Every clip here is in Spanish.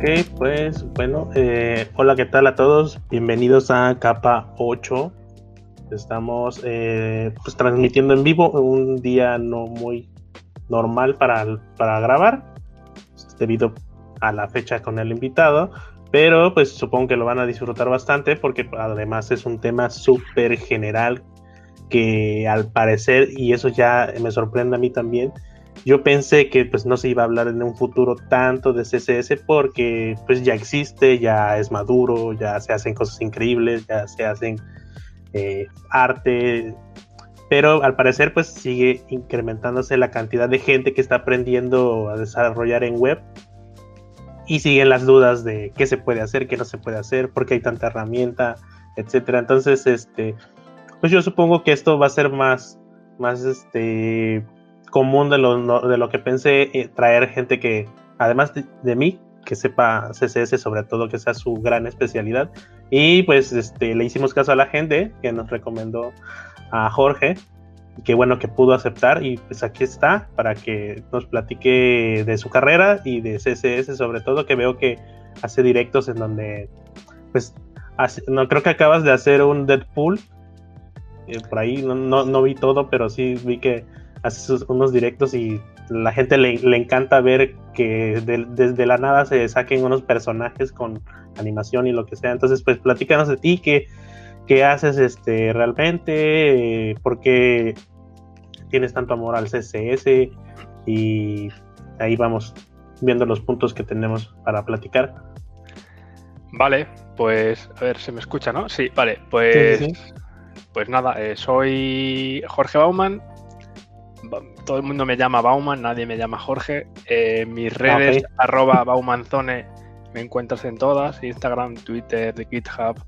Ok, pues bueno, eh, hola, ¿qué tal a todos? Bienvenidos a Capa 8. Estamos eh, pues, transmitiendo en vivo un día no muy normal para, para grabar, debido a la fecha con el invitado, pero pues supongo que lo van a disfrutar bastante porque además es un tema súper general que al parecer, y eso ya me sorprende a mí también, yo pensé que pues no se iba a hablar en un futuro tanto de CSS porque pues ya existe, ya es maduro, ya se hacen cosas increíbles, ya se hacen eh, arte, pero al parecer pues sigue incrementándose la cantidad de gente que está aprendiendo a desarrollar en web y siguen las dudas de qué se puede hacer, qué no se puede hacer, por qué hay tanta herramienta, etcétera. Entonces, este, pues yo supongo que esto va a ser más, más este común de lo, de lo que pensé, eh, traer gente que, además de, mí, que sepa CSS, sobre todo que sea su gran especialidad. Y pues este, le hicimos caso a la gente que nos recomendó a Jorge, que bueno que pudo aceptar y pues aquí está para que nos platique de su carrera y de CSS sobre todo, que veo que hace directos en donde pues no creo que acabas de hacer un Deadpool eh, por ahí no, no, vi todo pero sí vi que hace unos directos y la gente le, encanta ver que desde la nada se saquen unos personajes con animación y lo que sea. Entonces, pues platícanos de ti, qué, qué haces este, realmente, por qué tienes tanto amor al CSS y ahí vamos viendo los puntos que tenemos para platicar. Vale, pues a ver, se me escucha, ¿no? Sí, vale, pues, pues nada, eh, soy Jorge Bauman, todo el mundo me llama Bauman, nadie me llama Jorge. Eh, mis redes, arroba Baumanzone, me encuentras en todas, Instagram, Twitter, GitHub,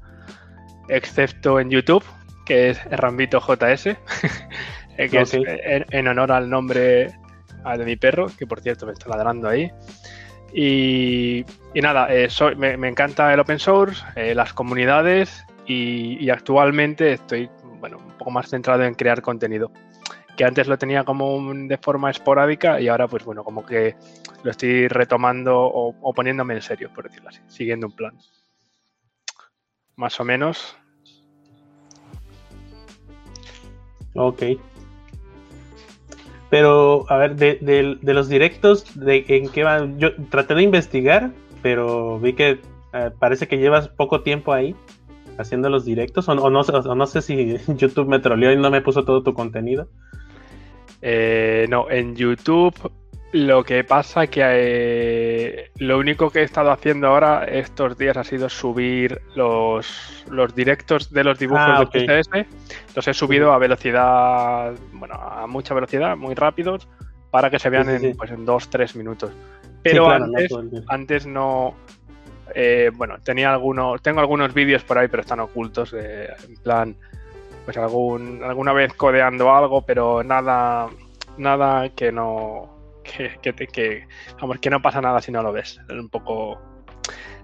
excepto en YouTube, que es Rambito JS, eh, que es en, honor al nombre de mi perro, que por cierto me está ladrando ahí. Y, nada, eh, soy, me, encanta el open source, las comunidades y, y, actualmente estoy bueno, un poco más centrado en crear contenido que antes lo tenía como de forma esporádica y ahora pues bueno, como que lo estoy retomando o, poniéndome en serio, por decirlo así, siguiendo un plan. Más o menos. Ok. Pero, a ver, de, los directos, de en qué van? Yo traté de investigar, pero vi que eh, parece que llevas poco tiempo ahí haciendo los directos, o, no, o no sé si YouTube me troleó y no me puso todo tu contenido. Eh, no, en YouTube lo que pasa que eh, lo único que he estado haciendo ahora estos días ha sido subir los, los directos de los dibujos ah, de CSS. Los he subido a velocidad, bueno, a mucha velocidad, muy rápidos, para que se vean en, pues, en dos, tres minutos. Pero antes, no antes no. Eh, bueno, tenía algunos, tengo algunos vídeos por ahí, pero están ocultos. en plan, pues algún, alguna vez codeando algo, pero nada, nada que no, que, que, vamos, que no pasa nada si no lo ves. Es un poco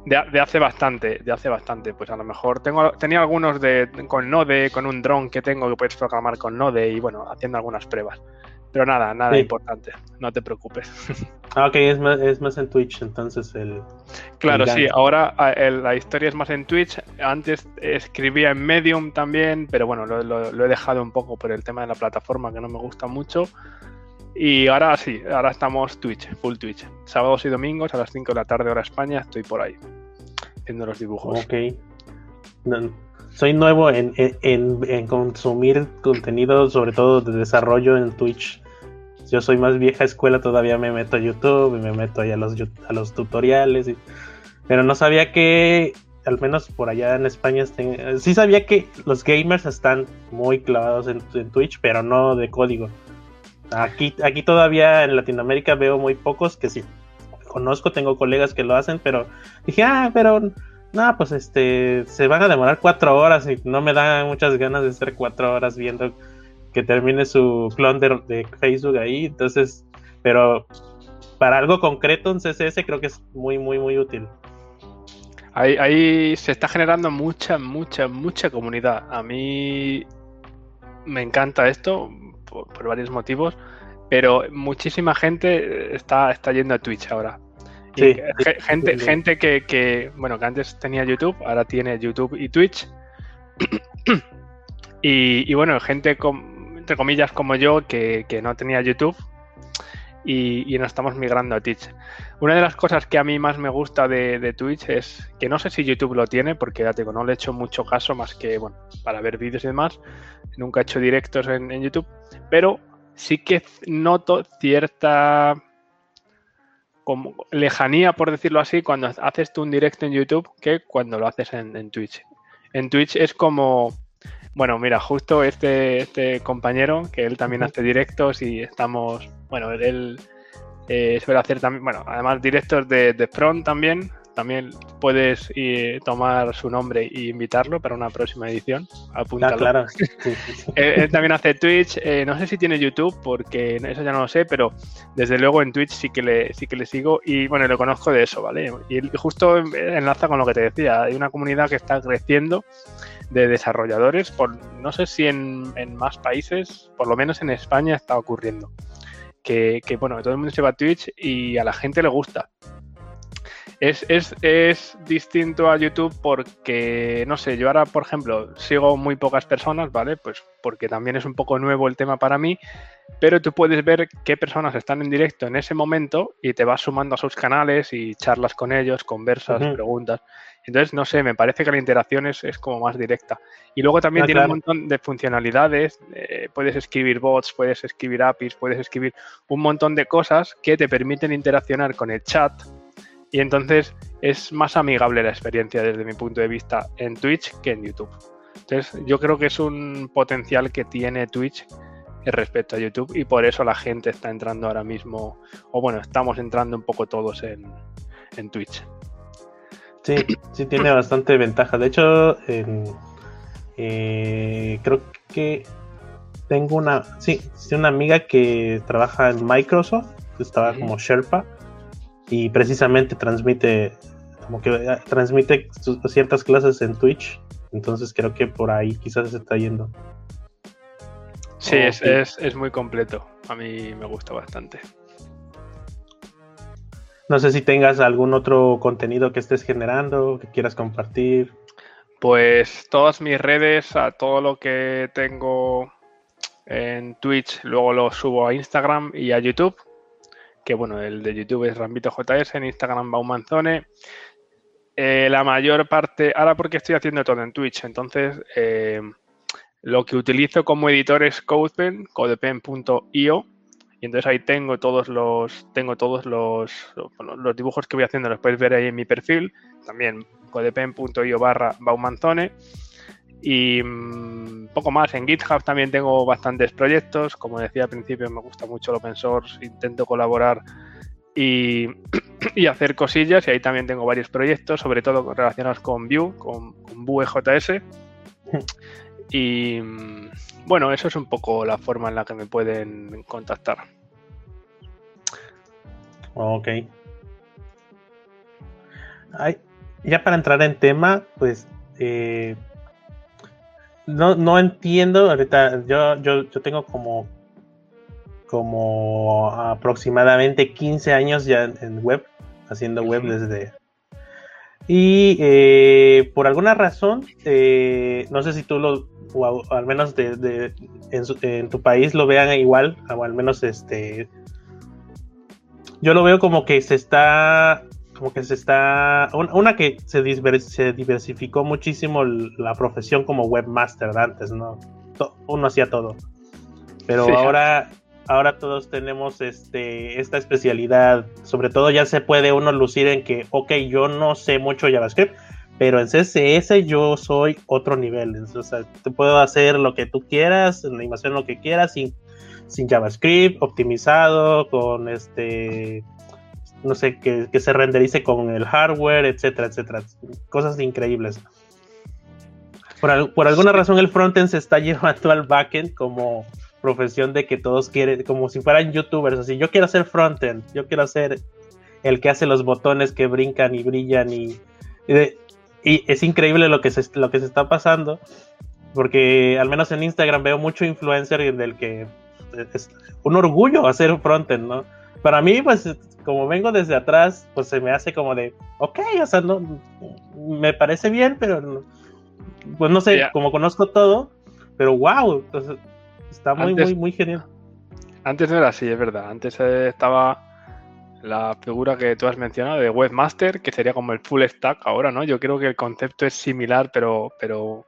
de, hace bastante, de hace bastante. Pues a lo mejor tengo, tenía algunos de con Node, con un dron que tengo que puedes programar con Node y bueno, haciendo algunas pruebas. Pero nada, nada importante, no te preocupes. Ah, ok, es más, es más en Twitch entonces el... Claro, sí, ahora la historia es más en Twitch. Antes escribía en Medium también, pero bueno, lo, he dejado un poco por el tema de la plataforma que no me gusta mucho. Y ahora sí, ahora estamos Twitch, full Twitch. Sábados y domingos a las 5 de la tarde hora España estoy por ahí, haciendo los dibujos. Ok. Soy nuevo en, en, consumir contenido, sobre todo de desarrollo en Twitch. Yo soy más vieja escuela, todavía me meto a YouTube y me meto ahí a los, a los tutoriales. pero no sabía que, al menos por allá en España, sí sabía que los gamers están muy clavados en, Twitch, pero no de código. Aquí, aquí todavía en Latinoamérica veo muy pocos que sí conozco, tengo colegas que lo hacen, pero dije, ah, pero no, pues este, se van a demorar cuatro horas y no me da muchas ganas de estar cuatro horas viendo que termine su clon de, Facebook ahí. Entonces, pero para algo concreto en CSS creo que es muy, muy, muy útil. Ahí, ahí se está generando mucha, mucha, mucha comunidad. A mí me encanta esto por, varios motivos, pero muchísima gente está, está yendo a Twitch ahora. Gente, gente que, que, bueno, que antes tenía YouTube, ahora tiene YouTube y Twitch. y, bueno, gente entre comillas como yo que, no tenía YouTube y, y, nos estamos migrando a Twitch. Una de las cosas que a mí más me gusta de, Twitch es que no sé si YouTube lo tiene, porque ya te digo, no le he hecho mucho caso más que, bueno, para ver vídeos y demás. Nunca he hecho directos en, en YouTube, pero sí que noto cierta como lejanía, por decirlo así, cuando haces tú un directo en YouTube que cuando lo haces en, Twitch. En Twitch es como, bueno, mira, justo este, este compañero, que él también hace directos y estamos, bueno, él eh, suele hacer también, bueno, además directos de, de Front también, también puedes tomar su nombre e invitarlo para una próxima edición. Apúntalo. Ah, claro. él, también hace Twitch. Eh, no sé si tiene YouTube, porque eso ya no lo sé, pero desde luego en Twitch sí que le, sí que le sigo y bueno, lo conozco de eso, ¿vale? Y justo enlaza con lo que te decía. Hay una comunidad que está creciendo de desarrolladores, por, no sé si en, más países, por lo menos en España está ocurriendo. Que, que, bueno, todo el mundo se va a Twitch y a la gente le gusta. Es, es, es, distinto a YouTube porque, no sé, yo ahora, por ejemplo, sigo muy pocas personas, ¿vale? Pues porque también es un poco nuevo el tema para mí, pero tú puedes ver qué personas están en directo en ese momento y te vas sumando a sus canales y charlas con ellos, conversas, preguntas. Entonces, no sé, me parece que la interacción es, es como más directa. Y luego también ah, tiene un montón de funcionalidades. Eh, puedes escribir bots, puedes escribir APIs, puedes escribir un montón de cosas que te permiten interaccionar con el chat y entonces es más amigable la experiencia desde mi punto de vista en Twitch que en YouTube. Entonces yo creo que es un potencial que tiene Twitch respecto a YouTube y por eso la gente está entrando ahora mismo, o bueno, estamos entrando un poco todos en, Twitch. Sí, sí tiene bastante ventaja. De hecho, eh, creo que tengo una, sí, una amiga que trabaja en Microsoft, estaba como Sherpa, y precisamente transmite como que eh, transmite ciertas clases en Twitch entonces creo que por ahí quizás se está yendo. Sí, es, es, es, muy completo a mí me gusta bastante. No sé si tengas algún otro contenido que estés generando que quieras compartir. Pues todas mis redes a todo lo que tengo en Twitch luego lo subo a Instagram y a YouTube que bueno, el de YouTube es Rambito JS, en Instagram Baumanzone. Eh, la mayor parte, ahora porque estoy haciendo todo en Twitch, entonces eh, lo que utilizo como editor es CodePen, codepen.io, y entonces ahí tengo todos los tengo todos los, los dibujos que voy haciendo, los puedes ver ahí en mi perfil, también codepen.io barra Baumanzone. Y mm, poco más, en GitHub también tengo bastantes proyectos, como decía al principio me gusta mucho el open source, intento colaborar y, hacer cosillas y ahí también tengo varios proyectos, sobre todo relacionados con Vue, con, con Vue.js. Y mm, bueno, eso es un poco la forma en la que me pueden contactar. Ok. ya para entrar en tema, pues eh, no, no entiendo, ahorita yo, yo, yo tengo como, como aproximadamente 15 años ya en web, haciendo web desde... Y eh, por alguna razón, eh, no sé si tú lo, o al menos de, en, en, tu país lo vean igual, o al menos este... Yo lo veo como que se está como que se está. Una que se, diversificó muchísimo la profesión como webmaster antes, ¿no? Uno hacía todo. Pero ahora, ahora todos tenemos este, esta especialidad. Sobre todo ya se puede uno lucir en que, ok, yo no sé mucho JavaScript, pero en CSS yo soy otro nivel. O sea, te puedo hacer lo que tú quieras, en animación lo que quieras, sin, sin JavaScript, optimizado, con este no sé, que, se renderice con el hardware, etcétera, etcétera. Cosas increíbles. Por, por alguna razón el frontend se está llevando al backend como profesión de que todos quieren, como si fueran youtubers, así, yo quiero hacer frontend, yo quiero hacer el que hace los botones que brincan y brillan y, y, es increíble lo que, se, lo que se está pasando, porque al menos en Instagram veo mucho influencer del que es un orgullo hacer frontend, ¿no? para mí, pues, como vengo desde atrás, pues se me hace como de, ok, o sea, no, me parece bien, pero, pues no sé, como conozco todo, pero wow, está muy, muy, muy genial. Antes no era así, es verdad. Antes estaba la figura que tú has mencionado de webmaster, que sería como el full stack ahora, ¿no? Yo creo que el concepto es similar, pero, pero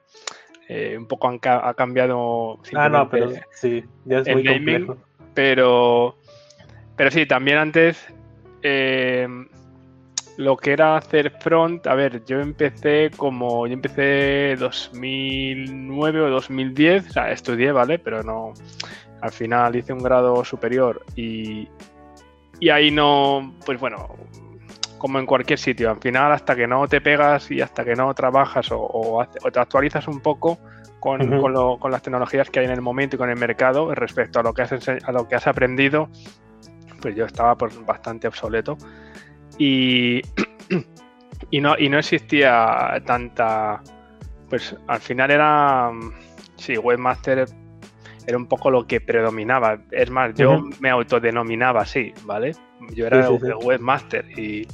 eh, un poco ha cambiado. Ah, no, pero sí, ya es muy complejo. Pero, pero sí, también antes eh, lo que era hacer front, a ver, yo empecé como, yo empecé 2009 o 2010, o sea, estudié, ¿vale? Pero no, al final hice un grado superior y, y ahí no, pues bueno, como en cualquier sitio, al final hasta que no te pegas y hasta que no trabajas o, te actualizas un poco con, las tecnologías que hay en el momento y con el mercado respecto a lo que has, a lo que has aprendido, pues yo estaba bastante obsoleto y, y, no, y no existía tanta, pues al final era, sí, webmaster era un poco lo que predominaba. Es más, yo me autodenominaba así, ¿vale? Yo era webmaster y,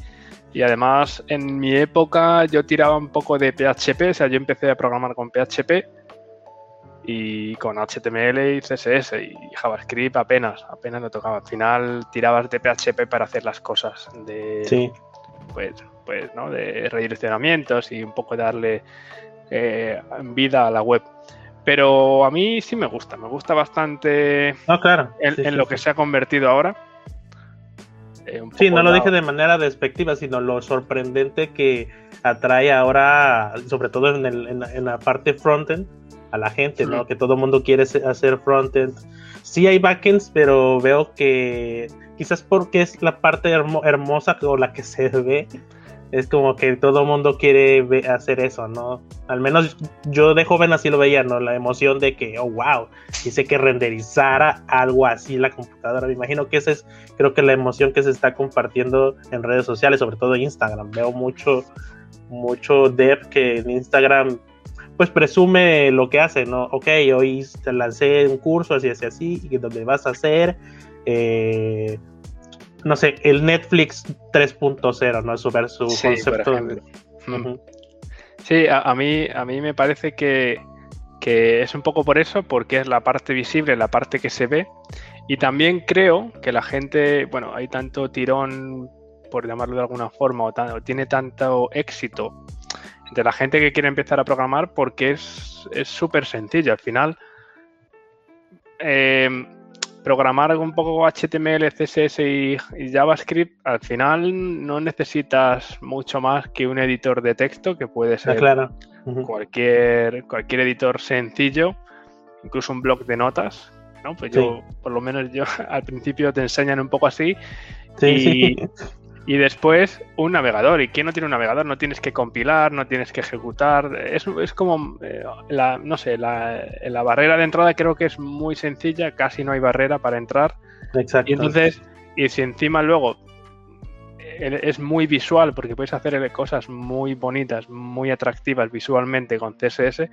además en mi época yo tiraba un poco de PHP, o sea, yo empecé a programar con PHP y con HTML y CSS y JavaScript apenas, apenas lo tocaba. Al final tirabas de PHP para hacer las cosas de, pues, pues, ¿no? De redireccionamientos y un poco darle eh, vida a la web. Pero a mí sí me gusta, me gusta bastante claro. en, lo que se ha convertido ahora. Eh, sí, no lo dije de manera despectiva, sino lo sorprendente que atrae ahora, sobre todo en, el, en, la parte frontend, a la gente, ¿no? Que todo el mundo quiere hacer frontend. Sí hay backends, pero veo que quizás porque es la parte hermosa o la que se ve, es como que todo el mundo quiere hacer eso, ¿no? Al menos yo de joven así lo veía, ¿no? La emoción de que, oh, wow, hice que renderizara algo así la computadora. Me imagino que esa es, creo que la emoción que se está compartiendo en redes sociales, sobre todo en Instagram. Veo mucho, mucho dev que en Instagram, pues presume lo que hace, ¿no? Ok, hoy te lancé un curso, así, así, así, y donde vas a hacer. Eh, no sé, el Netflix 3.0, ¿no? Su, su sí, concepto. Sí, a, mí, a mí me parece que, es un poco por eso, porque es la parte visible, la parte que se ve. Y también creo que la gente, bueno, hay tanto tirón, por llamarlo de alguna forma, o, tiene tanto éxito entre la gente que quiere empezar a programar porque es súper sencillo. Al final, eh, programar un poco HTML, CSS y, JavaScript, al final no necesitas mucho más que un editor de texto, que puede ser cualquier, cualquier editor sencillo, incluso un blog de notas. ¿no? Pues yo, por lo menos yo al principio te enseñan un poco así. Sí, y, y después un navegador. ¿Y quién no tiene un navegador? No tienes que compilar, no tienes que ejecutar. Es, es como, eh, la, no sé, la, la, barrera de entrada creo que es muy sencilla, casi no hay barrera para entrar. Exacto. Y entonces, y si encima luego eh, es muy visual, porque puedes hacer cosas muy bonitas, muy atractivas visualmente con CSS,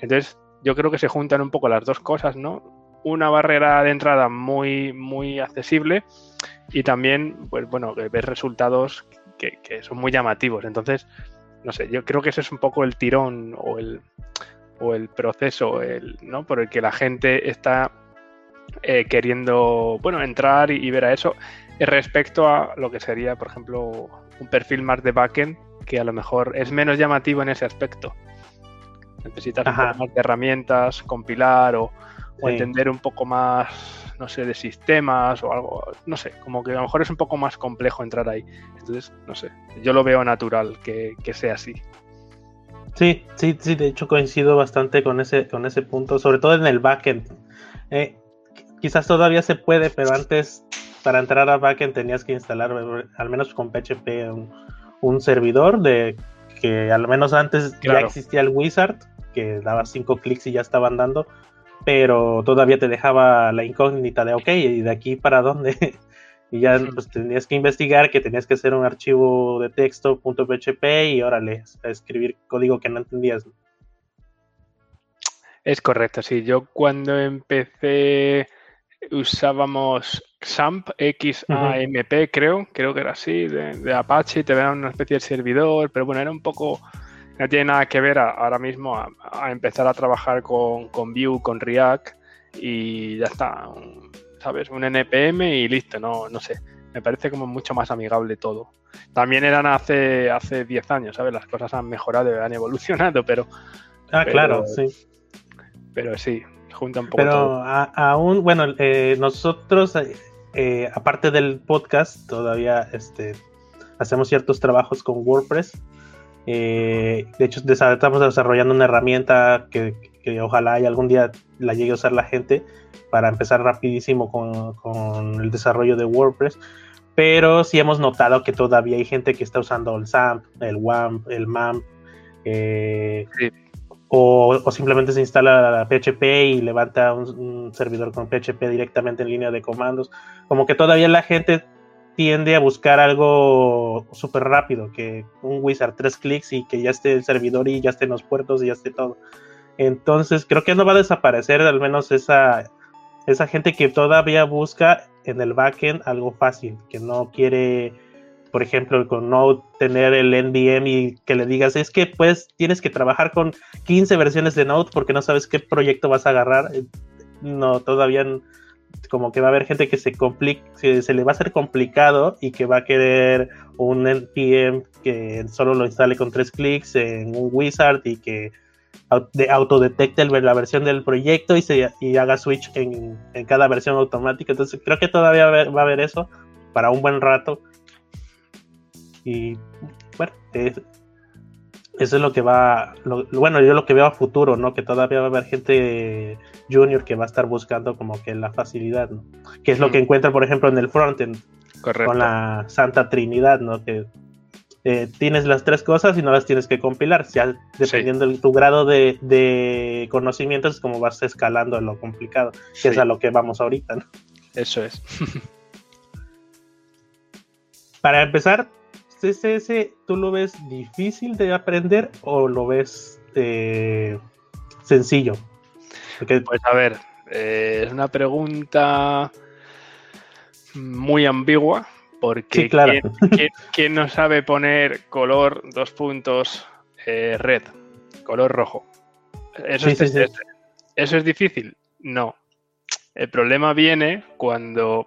entonces yo creo que se juntan un poco las dos cosas, ¿no? Una barrera de entrada muy, muy accesible y también, pues bueno, ver resultados que, son muy llamativos. Entonces, no sé, yo creo que ese es un poco el tirón o el, o el proceso el, ¿no? por el que la gente está eh, queriendo, bueno, entrar y, ver a eso respecto a lo que sería, por ejemplo, un perfil más de backend que a lo mejor es menos llamativo en ese aspecto. Necesitas un poco más de herramientas, compilar o, o entender un poco más no sé, de sistemas o algo, no sé, como que a lo mejor es un poco más complejo entrar ahí. Entonces, no sé, yo lo veo natural que, sea así. Sí, sí, sí, de hecho coincido bastante con ese, con ese punto, sobre todo en el backend. Eh, quizás todavía se puede, pero antes para entrar a backend tenías que instalar, al menos con PHP, un, servidor de que al menos antes ya existía el Wizard, que daba cinco clics y ya estaban dando pero todavía te dejaba la incógnita de, ok, ¿y de aquí para dónde? y ya pues, tenías que investigar que tenías que hacer un archivo de texto .php y órale, a escribir código que no entendías. Es correcto, sí. Yo cuando empecé usábamos XAMPP, XAMP, creo, creo que era así, de, Apache, te dan una especie de servidor, pero bueno, era un poco, no tiene nada que ver ahora mismo a, empezar a trabajar con, con Vue, con React y ya está, ¿sabes? Un NPM y listo, no, no sé, me parece como mucho más amigable todo. También eran hace hace 10 años, ¿sabes? Las cosas han mejorado, y han evolucionado, pero... Ah, claro, sí. Pero sí, junta un poco Pero aún, bueno, eh, nosotros eh, aparte del podcast, todavía este, hacemos ciertos trabajos con WordPress. Eh, de hecho, estamos desarrollando una herramienta que, ojalá y algún día la llegue a usar la gente para empezar rapidísimo con, el desarrollo de WordPress. Pero sí hemos notado que todavía hay gente que está usando el SAMP, el WAMP, el MAMP. Eh, o, simplemente se instala PHP y levanta un, servidor con PHP directamente en línea de comandos. Como que todavía la gente tiende a buscar algo súper rápido, que un wizard, tres clics y que ya esté el servidor y ya estén los puertos y ya esté todo. Entonces creo que no va a desaparecer al menos esa, esa gente que todavía busca en el backend algo fácil, que no quiere por ejemplo, con Node, tener el NVM y que le digas, es que pues tienes que trabajar con 15 versiones de Node porque no sabes qué proyecto vas a agarrar. No, todavía como que va a haber gente que se complique, se, le va a hacer complicado y que va a querer un NPM que solo lo instale con tres clics en un wizard y que autodetecte la versión del proyecto y, se, y haga switch en, cada versión automática. Entonces creo que todavía va a haber eso para un buen rato y bueno, eso es lo que va, bueno, yo lo que veo a futuro, ¿no? Que todavía va a haber gente junior que va a estar buscando como que la facilidad, ¿no? Que es lo que encuentra, por ejemplo, en el frontend. Con la Santa Trinidad, ¿no? Que eh, tienes las tres cosas y no las tienes que compilar. Ya dependiendo de tu grado de, conocimientos, es como vas escalando en lo complicado, que es a lo que vamos ahorita, ¿no? Eso es. Para empezar, CSS, ¿tú lo ves difícil de aprender o lo ves eh, sencillo? Pues a ver, eh, es una pregunta muy ambigua porque ¿quién, no sabe poner color dos puntos eh, red, color rojo? ¿Eso, es, ¿Eso es difícil? No. El problema viene cuando...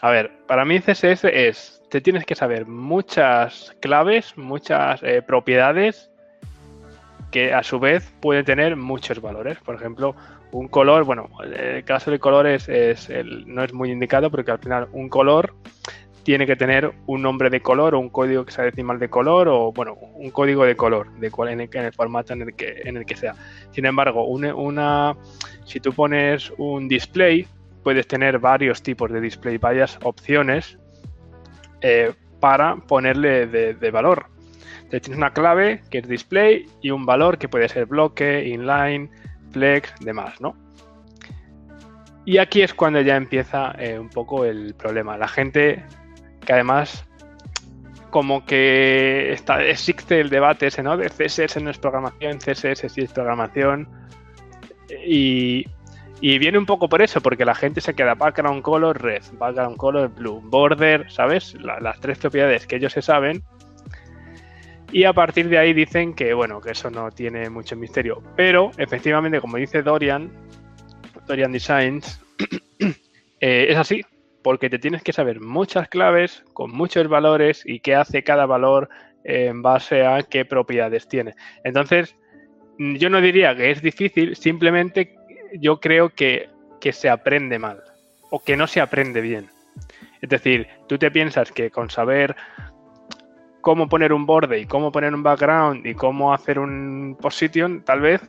A ver, para mí CSS es te tienes que saber muchas claves, muchas eh, propiedades que a su vez pueden tener muchos valores. Por ejemplo, un color, bueno, el caso de colores es no es muy indicado porque al final un color tiene que tener un nombre de color o un código que sea decimal de color o bueno, un código de color de cual en, el, formato en el que en el que sea. Sin embargo, una, si tú pones un display, puedes tener varios tipos de display, varias opciones eh, para ponerle de, valor. Tienes una clave que es display y un valor que puede ser bloque, inline, flex, demás, ¿no? Y aquí es cuando ya empieza eh, un poco el problema. La gente que además como que existe el debate ese, ¿no? De CSS no es programación, CSS sí es programación. Y, y viene un poco por eso, porque la gente se queda background color red, background color blue, border, ¿sabes? las tres propiedades que ellos se saben. Y a partir de ahí dicen que, bueno, que eso no tiene mucho misterio. Pero, efectivamente, como dice Dorian, Dorian Designs, eh, es así, porque te tienes que saber muchas claves con muchos valores y qué hace cada valor en base a qué propiedades tiene. Entonces, yo no diría que es difícil, simplemente yo creo que, se aprende mal o que no se aprende bien. Es decir, tú te piensas que con saber cómo poner un borde y cómo poner un background y cómo hacer un position, tal vez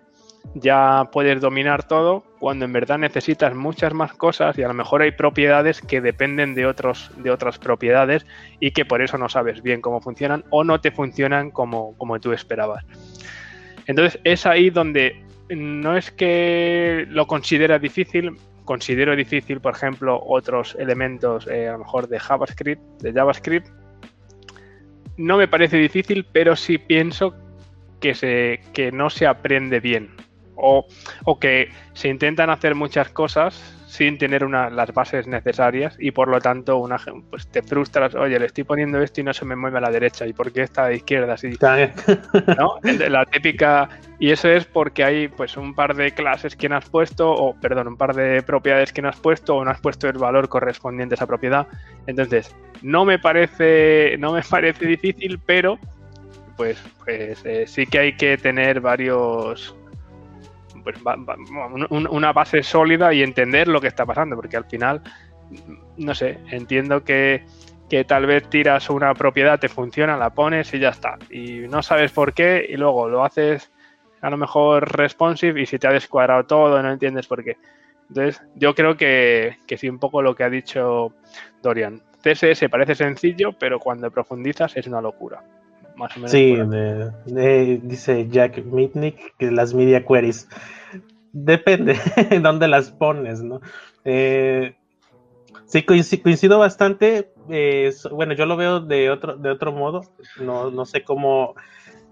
ya puedes dominar todo cuando en verdad necesitas muchas más cosas y a lo mejor hay propiedades que dependen de, otros, de otras propiedades y que por eso no sabes bien cómo funcionan o no te funcionan como, como tú esperabas. Entonces es ahí donde no es que lo considera difícil, considero difícil, por ejemplo, otros elementos, eh, a lo mejor de JavaScript, de JavaScript. No me parece difícil, pero sí pienso que, se, que no se aprende bien. O, o, que se intentan hacer muchas cosas sin tener una, las bases necesarias y por lo tanto una, pues te frustras, oye, le estoy poniendo esto y no se me mueve a la derecha y por qué está a la izquierda así. ¿No? La típica y eso es porque hay pues un par de clases que no has puesto o perdón, un par de propiedades que no has puesto o no has puesto el valor correspondiente a esa propiedad. Entonces, no me parece no me parece difícil, pero pues, pues eh, sí que hay que tener varios una base sólida y entender lo que está pasando, porque al final, no sé, entiendo que, tal vez tiras una propiedad, te funciona, la pones y ya está. Y no sabes por qué y luego lo haces a lo mejor responsive y si te ha descuadrado todo, no entiendes por qué. Entonces, yo creo que, que sí, un poco lo que ha dicho Dorian. CSS parece sencillo, pero cuando profundizas es una locura. Más o menos sí, dice Jack Mitnick que las media queries depende de dónde las pones, ¿no? Eh, sí, coincido, bastante. Eh, bueno, yo lo veo de otro, de otro modo. No, no sé cómo.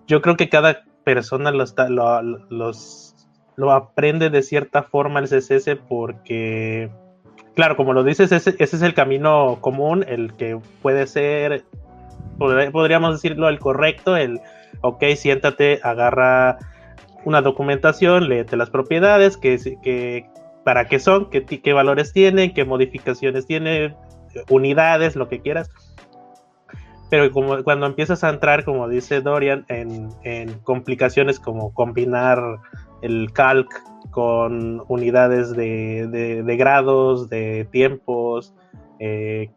Yo creo que cada persona lo, está, lo, los, lo aprende de cierta forma el CSS porque, claro, como lo dices, ese, ese es el camino común, el que puede ser, podríamos decirlo, el correcto, el, ok, siéntate, agarra una documentación, léete las propiedades, que, que, para qué son, qué, qué valores tienen, qué modificaciones tiene, unidades, lo que quieras. Pero como cuando empiezas a entrar, como dice Dorian, en, complicaciones como combinar el calc con unidades de, grados, de tiempos, eh,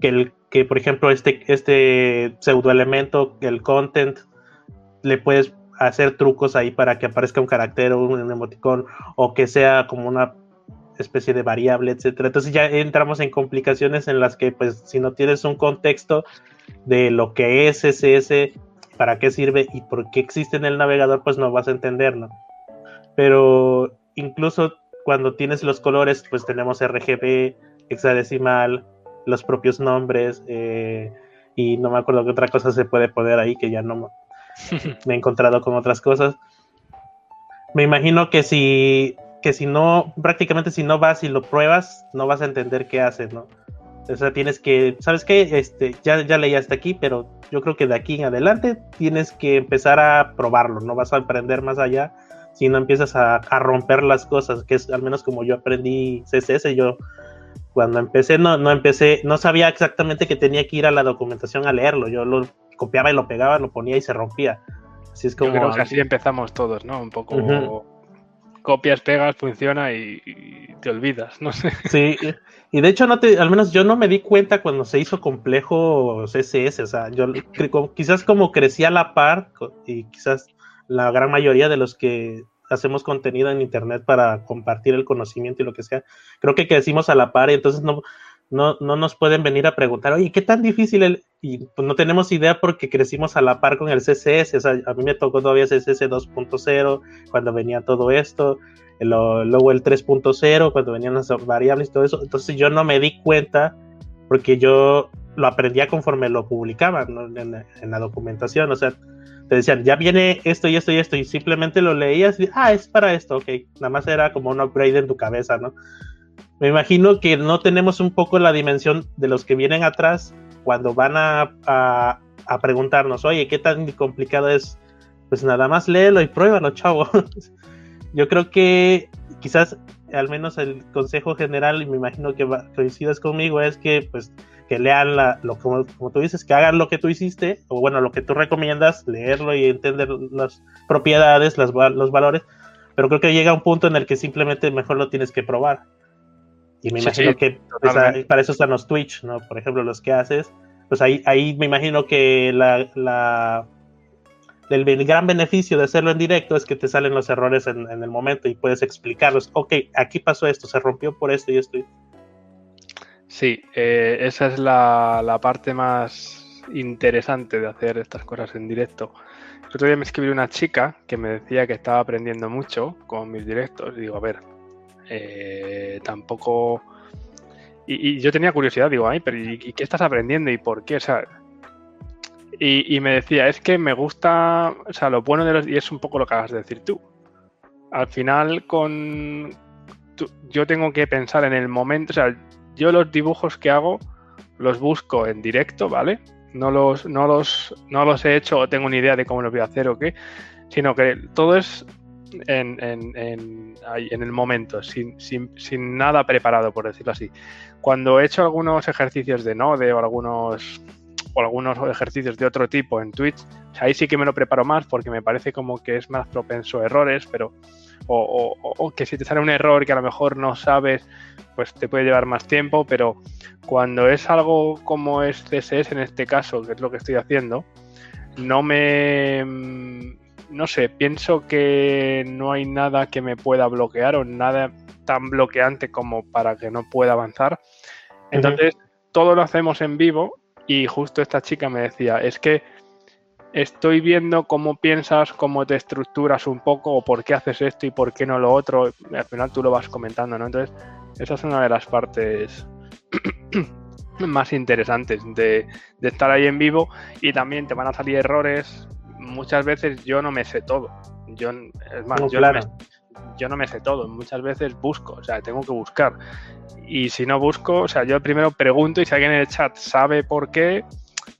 que, el, que por ejemplo este, este pseudoelemento, el content, le puedes hacer trucos ahí para que aparezca un carácter o un emoticón o que sea como una especie de variable, etcétera. Entonces ya entramos en complicaciones en las que pues si no tienes un contexto de lo que es SS, para qué sirve y por qué existe en el navegador, pues no vas a entenderlo. Pero incluso cuando tienes los colores, pues tenemos RGB, hexadecimal, los propios nombres, eh, y no me acuerdo qué otra cosa se puede poner ahí que ya no, me he encontrado con otras cosas. Me imagino que si, que si no, prácticamente si no vas y lo pruebas, no vas a entender qué hace, ¿no? O sea, tienes que, ¿sabes qué? Este, ya, ya leí hasta aquí, pero yo creo que de aquí en adelante tienes que empezar a probarlo, no vas a aprender más allá si no empiezas a, a romper las cosas, que es al menos como yo aprendí CSS, yo cuando empecé no, no empecé, no sabía exactamente que tenía que ir a la documentación a leerlo, yo lo copiaba y lo pegaba, lo ponía y se rompía. Así es como. que así empezamos todos, ¿no? Un poco. Copias, pegas, funciona y, te olvidas, no sé. Sí, y de hecho, no te, al menos yo no me di cuenta cuando se hizo complejo CSS. O sea, yo quizás como crecía la par, y quizás la gran mayoría de los que hacemos contenido en internet para compartir el conocimiento y lo que sea, creo que crecimos a la par y entonces no, no, no nos pueden venir a preguntar, oye, ¿qué tan difícil? El? Y pues no tenemos idea porque crecimos a la par con el CSS. O sea, a mí me tocó todavía CSS 2.0 cuando venía todo esto, luego el 3.0 cuando venían las variables y todo eso. Entonces yo no me di cuenta porque yo lo aprendía conforme lo publicaban en, la documentación. O sea, te decían, ya viene esto y esto y esto, y simplemente lo leías y, ah, es para esto, ok. Nada más era como un upgrade en tu cabeza, ¿no? me imagino que no tenemos un poco la dimensión de los que vienen atrás cuando van a, preguntarnos, oye, ¿qué tan complicado es? Pues nada más léelo y pruébalo, chavo. Yo creo que quizás, al menos el consejo general, y me imagino que coincidas conmigo, es que pues que lean la, lo como, como tú dices, que hagan lo que tú hiciste, o bueno, lo que tú recomiendas, leerlo y entender las propiedades, las, los valores, pero creo que llega un punto en el que simplemente mejor lo tienes que probar. Y me imagino que para eso están los Twitch, ¿no? Por ejemplo, los que haces. Pues ahí, ahí me imagino que la, la el, gran beneficio de hacerlo en directo es que te salen los errores en, el momento y puedes explicarlos. Ok, aquí pasó esto, se rompió por esto y esto. Sí, eh, esa es la, la, parte más interesante de hacer estas cosas en directo. El otro día me escribió una chica que me decía que estaba aprendiendo mucho con mis directos. Y digo, a ver, eh, tampoco... Y, yo tenía curiosidad, digo, ay, pero ¿y, qué estás aprendiendo y por qué? O sea, y, me decía, es que me gusta, o sea, lo bueno de los... Y es un poco lo que acabas de decir tú. Al final, con... yo tengo que pensar en el momento, o sea, yo los dibujos que hago los busco en directo, ¿vale? No los, no los, no los he hecho o tengo ni idea de cómo los voy a hacer o qué, sino que todo es en, en, en, en el momento, sin, sin, sin, nada preparado, por decirlo así. Cuando he hecho algunos ejercicios de Node o algunos, o algunos ejercicios de otro tipo en Twitch, ahí sí que me lo preparo más porque me parece como que es más propenso a errores, pero o, o, o, que si te sale un error que a lo mejor no sabes, pues te puede llevar más tiempo, pero cuando es algo como es CSS en este caso, que es lo que estoy haciendo, no me no sé, pienso que no hay nada que me pueda bloquear o nada tan bloqueante como para que no pueda avanzar. Entonces, uh -huh. todo lo hacemos en vivo y justo esta chica me decía, es que estoy viendo cómo piensas, cómo te estructuras un poco o por qué haces esto y por qué no lo otro. Y al final tú lo vas comentando, ¿no? Entonces, esa es una de las partes más interesantes de, de estar ahí en vivo y también te van a salir errores, muchas veces yo no me sé todo. Yo, es más, no, yo, claro. no me, yo, no me, sé todo. Muchas veces busco, o sea, tengo que buscar. Y si no busco, o sea, yo primero pregunto y si alguien en el chat sabe por qué,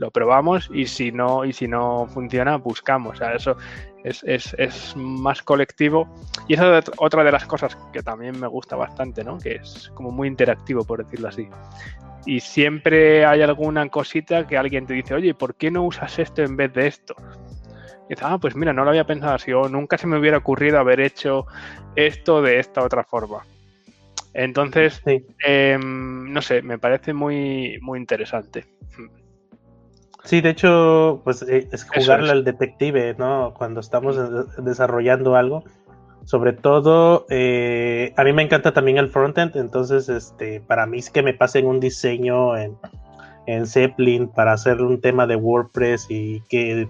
lo probamos y si no, y si no funciona, buscamos. O sea, eso es, es, es más colectivo. Y esa es otra de las cosas que también me gusta bastante, ¿no? Que es como muy interactivo, por decirlo así y siempre hay alguna cosita que alguien te dice, oye, ¿por qué no usas esto en vez de esto? Y dices, ah, pues mira, no lo había pensado así, o nunca se me hubiera ocurrido haber hecho esto de esta otra forma. Entonces, sí. eh, no sé, me parece muy, muy interesante. Sí, de hecho, pues es jugarle es. al detective, ¿no? Cuando estamos desarrollando algo. Sobre todo, eh, a mí me encanta también el frontend, entonces, este, para mí es que me pasen un diseño en, en Zeppelin para hacer un tema de WordPress y que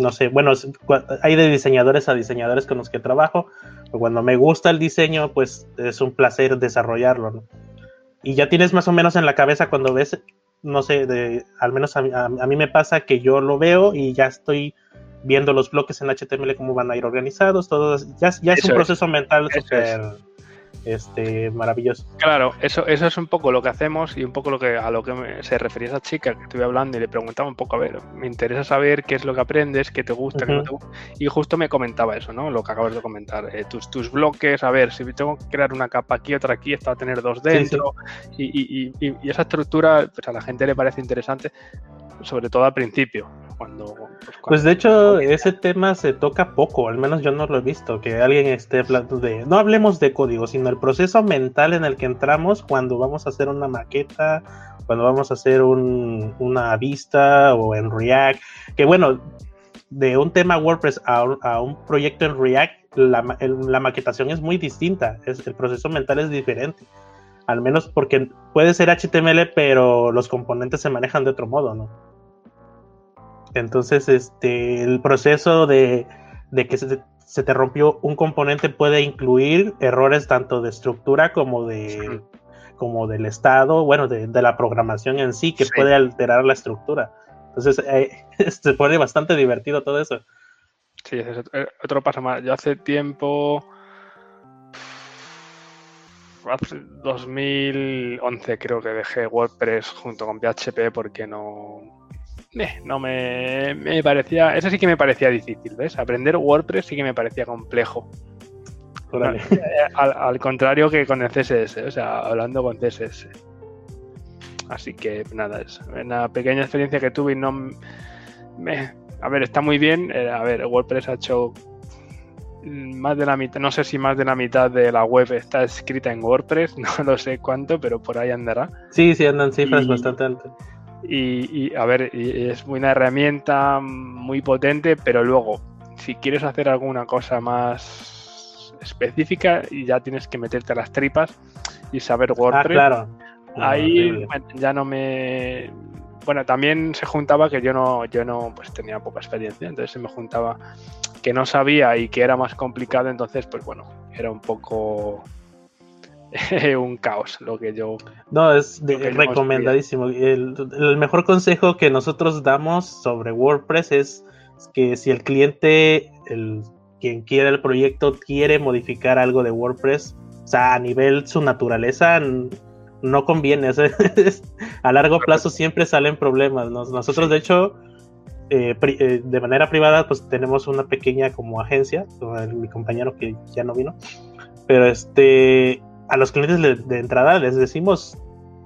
no sé, bueno, hay de diseñadores a diseñadores con los que trabajo, pero cuando me gusta el diseño, pues es un placer desarrollarlo, ¿no? Y ya tienes más o menos en la cabeza cuando ves, no sé, de, al menos a, a, a, mí me pasa que yo lo veo y ya estoy viendo los bloques en HTML, cómo van a ir organizados, todo, ya, ya es un proceso es. mental súper... Es este, maravilloso. Claro, eso, eso es un poco lo que hacemos y un poco lo que a lo que me, se refería esa chica que estuve hablando y le preguntaba un poco, a ver, me interesa saber qué es lo que aprendes, qué te gusta, uh -huh. qué no te gusta. Y justo me comentaba eso, ¿no? Lo que acabas de comentar. Eh, tus, tus bloques, a ver, si tengo que crear una capa aquí, otra aquí, esta va a tener dos dentro. Sí, sí. Y, y, y, y, esa estructura, pues a la gente le parece interesante, sobre todo al principio. Cuando, pues, cuando pues, de hecho, ese tema se toca poco, al menos yo no lo he visto, que alguien esté hablando de, no hablemos de código, sino el proceso mental en el que entramos cuando vamos a hacer una maqueta, cuando vamos a hacer un, una vista o en React, que bueno, de un tema WordPress a, a un proyecto en React, la, el, la, maquetación es muy distinta, es, el proceso mental es diferente, al menos porque puede ser HTML, pero los componentes se manejan de otro modo, ¿no? Entonces, este, el proceso de, de que se, se, te rompió un componente puede incluir errores tanto de estructura como de como del estado, bueno, de, de la programación en sí, que sí. puede alterar la estructura. Entonces, eh, se pone bastante divertido todo eso. Sí, es otro paso más. Yo hace tiempo, hace 2011 creo que dejé WordPress junto con PHP porque no, eh, no me, me, parecía, eso sí que me parecía difícil, ¿ves? Aprender WordPress sí que me parecía complejo. Vale. Al, al, contrario que con el CSS, o sea, hablando con CSS. Así que nada, es una pequeña experiencia que tuve y no me, a ver, está muy bien. Eh, a ver, WordPress ha hecho más de la mitad, no sé si más de la mitad de la web está escrita en WordPress, no lo sé cuánto, pero por ahí andará. Sí, sí, andan cifras y, bastante altas. Y, y, a ver, y es una herramienta muy potente, pero luego, si quieres hacer alguna cosa más específica, ya tienes que meterte a las tripas y saber WordPress. Ah, claro. Ahí ya no me. Bueno, también se juntaba que yo no, yo no, pues tenía poca experiencia, entonces se me juntaba que no sabía y que era más complicado, entonces, pues bueno, era un poco un caos lo que yo. No, es de, recomendadísimo. El, el, mejor consejo que nosotros damos sobre WordPress es que si el cliente, el, quien quiera el proyecto, quiere modificar algo de WordPress, sea, a nivel su naturaleza no conviene. a largo plazo siempre salen problemas. Nosotros, de hecho, eh, eh, de manera privada, pues tenemos una pequeña como agencia, mi compañero que ya no vino, pero este, a los clientes de, entrada les decimos,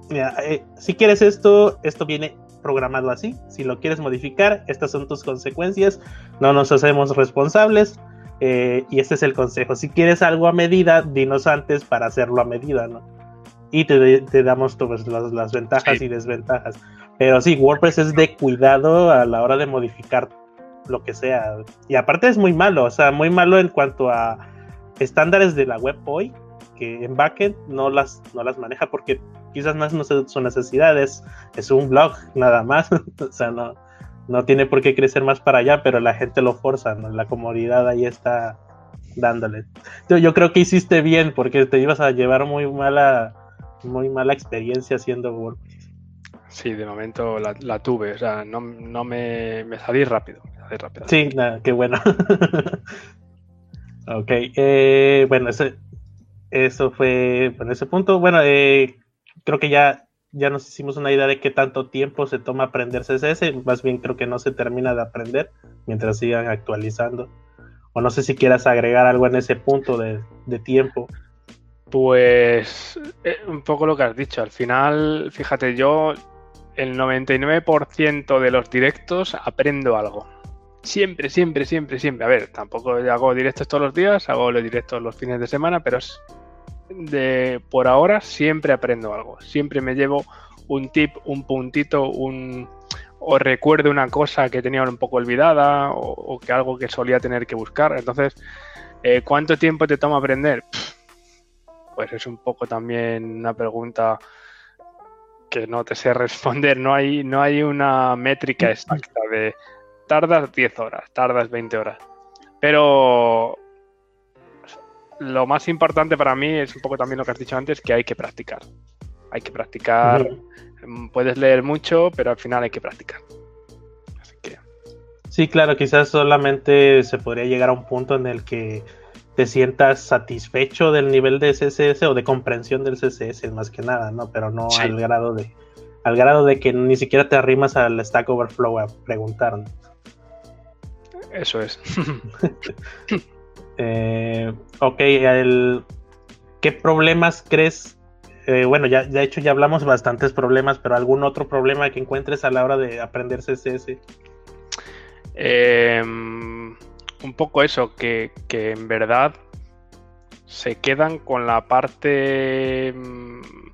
eh, si quieres esto, esto viene programado así, si lo quieres modificar, estas son tus consecuencias, no nos hacemos responsables. y este es el consejo. Si quieres algo a medida, dinos antes para hacerlo a medida, ¿no? Y te, damos todas las, ventajas y desventajas. Pero sí, WordPress es de cuidado a la hora de modificar lo que sea. Y aparte es muy malo, o sea, muy malo en cuanto a estándares de la web hoy, que en backend no las, no las maneja porque quizás no es su necesidad, es, un blog nada más. o sea, no, no tiene por qué crecer más para allá, pero la gente lo forza, la comodidad ahí está dándole. Yo, yo creo que hiciste bien porque te ibas a llevar muy mala, muy mala experiencia haciendo WordPress. Sí, de momento la, tuve, o sea, no, me, salí rápido. rápido. Sí, nada, qué bueno. ok, eh, bueno, ese, eso fue, en ese punto, bueno, eh, creo que ya, ya nos hicimos una idea de qué tanto tiempo se toma aprender CSS, más bien creo que no se termina de aprender mientras sigan actualizando. O no sé si quieras agregar algo en ese punto de, tiempo. Pues eh, un poco lo que has dicho. Al final, fíjate, yo el 99% de los directos aprendo algo. Siempre, siempre, siempre, siempre. A ver, tampoco hago directos todos los días, hago los directos los fines de semana, pero de por ahora siempre aprendo algo. Siempre me llevo un tip, un puntito, un o recuerdo una cosa que tenía un poco olvidada o, que algo que solía tener que buscar. Entonces, eh, ¿cuánto tiempo te toma aprender? Pues es un poco también una pregunta que no te sé responder. No hay, no hay una métrica exacta de tardas 10 horas, tardas 20 horas. Pero lo más importante para mí es un poco también lo que has dicho antes, que hay que practicar. Hay que practicar. Puedes leer mucho, pero al final hay que practicar. Sí, claro, quizás solamente se podría llegar a un punto en el que te sientas satisfecho del nivel de CSS o de comprensión del CSS más que nada, ¿no? Pero no al grado de al grado de que ni siquiera te arrimas al Stack Overflow a preguntar. Eso es. eh, ok, el, ¿qué problemas crees? Eh, bueno, ya de hecho ya hablamos bastantes problemas, pero algún otro problema que encuentres a la hora de aprender CSS. Eh, un poco eso, que, en verdad se quedan con la parte mm,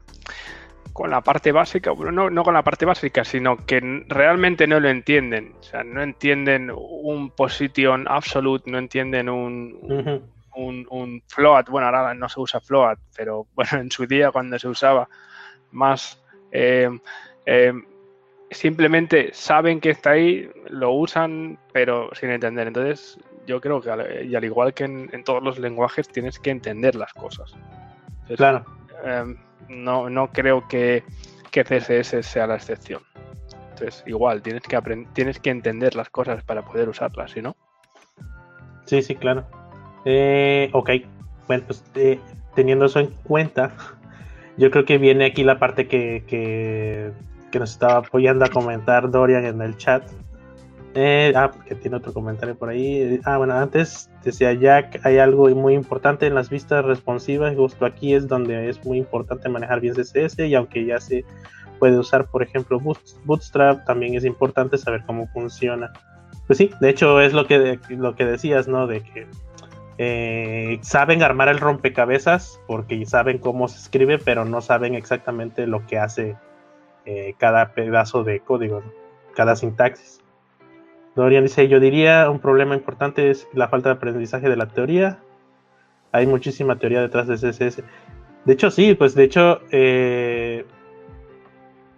con la parte básica, no, no con la parte básica, sino que realmente no lo entienden. O sea, no entienden un position absolute, no entienden un, un, float. Bueno, ahora no se usa float, pero bueno, en su día cuando se usaba más, eh, eh, simplemente saben que está ahí, lo usan, pero sin entender. Entonces, yo creo que, al, y al igual que en, todos los lenguajes, tienes que entender las cosas. claro. Em, no, no creo que, que, CSS sea la excepción. Entonces, igual, tienes que, tienes que entender las cosas para poder usarlas, ¿sí no? Sí, sí, claro. Eh, ok, bueno, pues eh, teniendo eso en cuenta, yo creo que viene aquí la parte que, que, que nos estaba apoyando a comentar Dorian en el chat eh, ah, porque tiene otro comentario por ahí. Ah, bueno, antes decía Jack, hay algo muy importante en las vistas responsivas. Justo aquí es donde es muy importante manejar bien CSS y aunque ya se puede usar, por ejemplo, Bootstrap, también es importante saber cómo funciona. Pues sí, de hecho es lo que, lo que decías, ¿no? De que eh, saben armar el rompecabezas porque saben cómo se escribe, pero no saben exactamente lo que hace eh, cada pedazo de código, cada sintaxis. Dorian dice, yo diría un problema importante es la falta de aprendizaje de la teoría. Hay muchísima teoría detrás de CSS. De hecho, sí, pues de hecho, eh,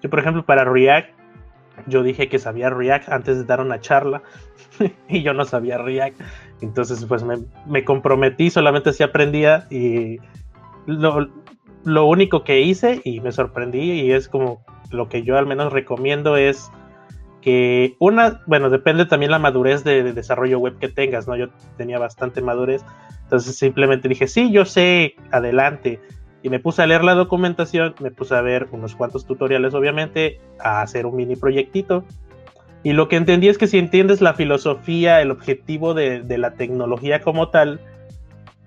yo por ejemplo para React, yo dije que sabía React antes de dar una charla y yo no sabía React. Entonces pues me, comprometí, solamente si aprendía y lo, lo único que hice y me sorprendí y es como lo que yo al menos recomiendo es que una, bueno, depende también la madurez de, desarrollo web que tengas, ¿no? Yo tenía bastante madurez, entonces simplemente dije, sí, yo sé, adelante. Y me puse a leer la documentación, me puse a ver unos cuantos tutoriales, obviamente, a hacer un mini proyectito. Y lo que entendí es que si entiendes la filosofía, el objetivo de, de la tecnología como tal,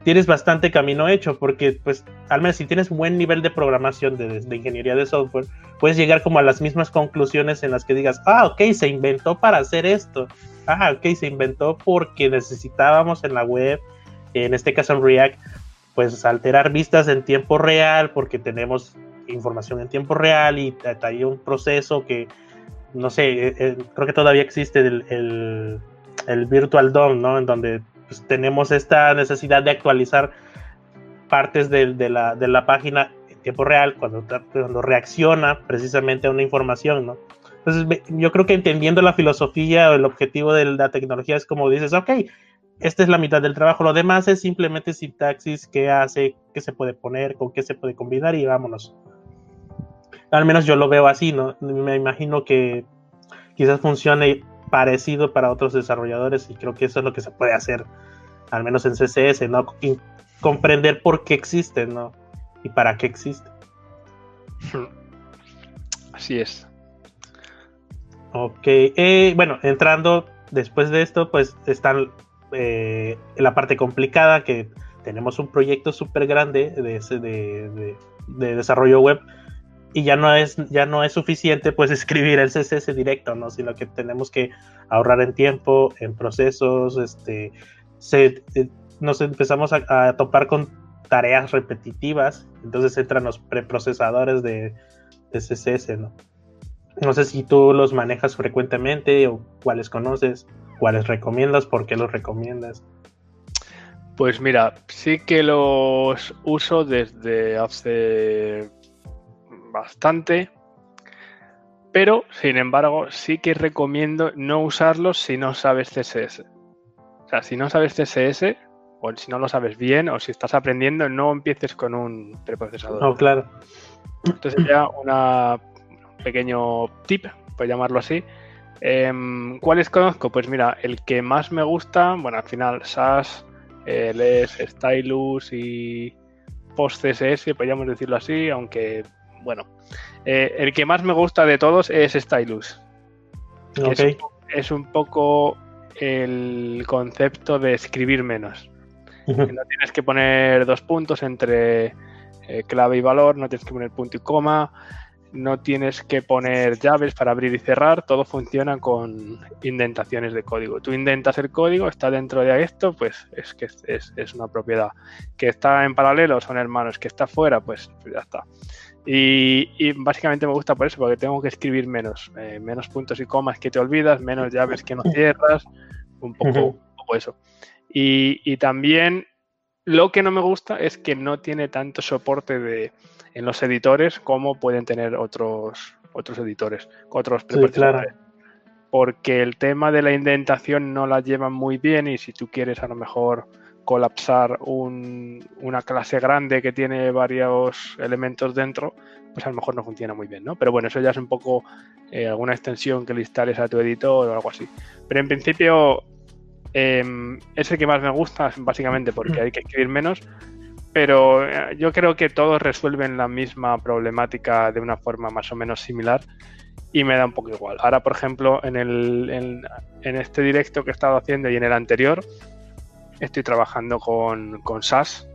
tienes bastante camino hecho, porque pues al menos si tienes buen nivel de programación de, ingeniería de software, puedes llegar como a las mismas conclusiones en las que digas, ah, ok, se inventó para hacer esto, ah, ok, se inventó porque necesitábamos en la web, en este caso en React, pues alterar vistas en tiempo real, porque tenemos información en tiempo real y hay un proceso que, no sé, eh, eh, creo que todavía existe el, el, el Virtual DOM, ¿no? En donde pues, tenemos esta necesidad de actualizar partes de, la, página en tiempo real cuando, cuando reacciona precisamente a una información, ¿no? Entonces, yo creo que entendiendo la filosofía o el objetivo de la tecnología es como dices, ok, esta es la mitad del trabajo, lo demás es simplemente sintaxis, qué hace, qué se puede poner, con qué se puede combinar y vámonos. Al menos yo lo veo así, ¿no? Me imagino que quizás funcione parecido para otros desarrolladores y creo que eso es lo que se puede hacer, al menos en CSS, ¿no? comprender por qué existe, ¿no? Y para qué existe. Así es. Ok, eh, bueno, entrando después de esto, pues están eh, la parte complicada que tenemos un proyecto súper grande de, de desarrollo web y ya no es ya no es suficiente pues escribir el CSS directo, ¿no? Sino que tenemos que ahorrar en tiempo, en procesos, este eh, nos empezamos a, topar con tareas repetitivas, entonces entran los preprocesadores de, de CSS, ¿no? No sé si tú los manejas frecuentemente o cuáles conoces, cuáles recomiendas, por qué los recomiendas. Pues mira, sí que los uso desde hace bastante, pero sin embargo sí que recomiendo no usarlos si no sabes CSS. O sea, si no sabes CSS, o si no lo sabes bien, o si estás aprendiendo, no empieces con un preprocesador. No, claro. Entonces ya un pequeño tip, por llamarlo así. Em, ¿Cuáles conozco? Pues mira, el que más me gusta, bueno, al final SAS, el es Stylus y Post CSS, podríamos decirlo así, aunque bueno, eh, el que más me gusta de todos es Stylus. Es, un poco el concepto de escribir menos. No tienes que poner dos puntos entre eh, clave y valor, no tienes que poner punto y coma, no tienes que poner llaves para abrir y cerrar, todo funciona con indentaciones de código. Tú intentas el código, está dentro de esto, pues es que es, una propiedad. Que está en paralelo son hermanos, que está fuera, pues ya está. Y, básicamente me gusta por eso, porque tengo que escribir menos, eh, menos puntos y comas que te olvidas, menos llaves que no cierras, un poco, eso. Y, también lo que no me gusta es que no tiene tanto soporte de, en los editores como pueden tener otros, otros editores, otros preprocesadores. Porque el tema de la indentación no la llevan muy bien y si tú quieres a lo mejor colapsar una clase grande que tiene varios elementos dentro, pues a lo mejor no funciona muy bien, ¿no? Pero bueno, eso ya es un poco eh, alguna extensión que le instales a tu editor o algo así. Pero en principio em, es el que más me gusta, básicamente porque hay que escribir menos, pero eh, yo creo que todos resuelven la misma problemática de una forma más o menos similar y me da un poco igual. Ahora, por ejemplo, en, el, en, en este directo que he estado haciendo y en el anterior, estoy trabajando con, con SAS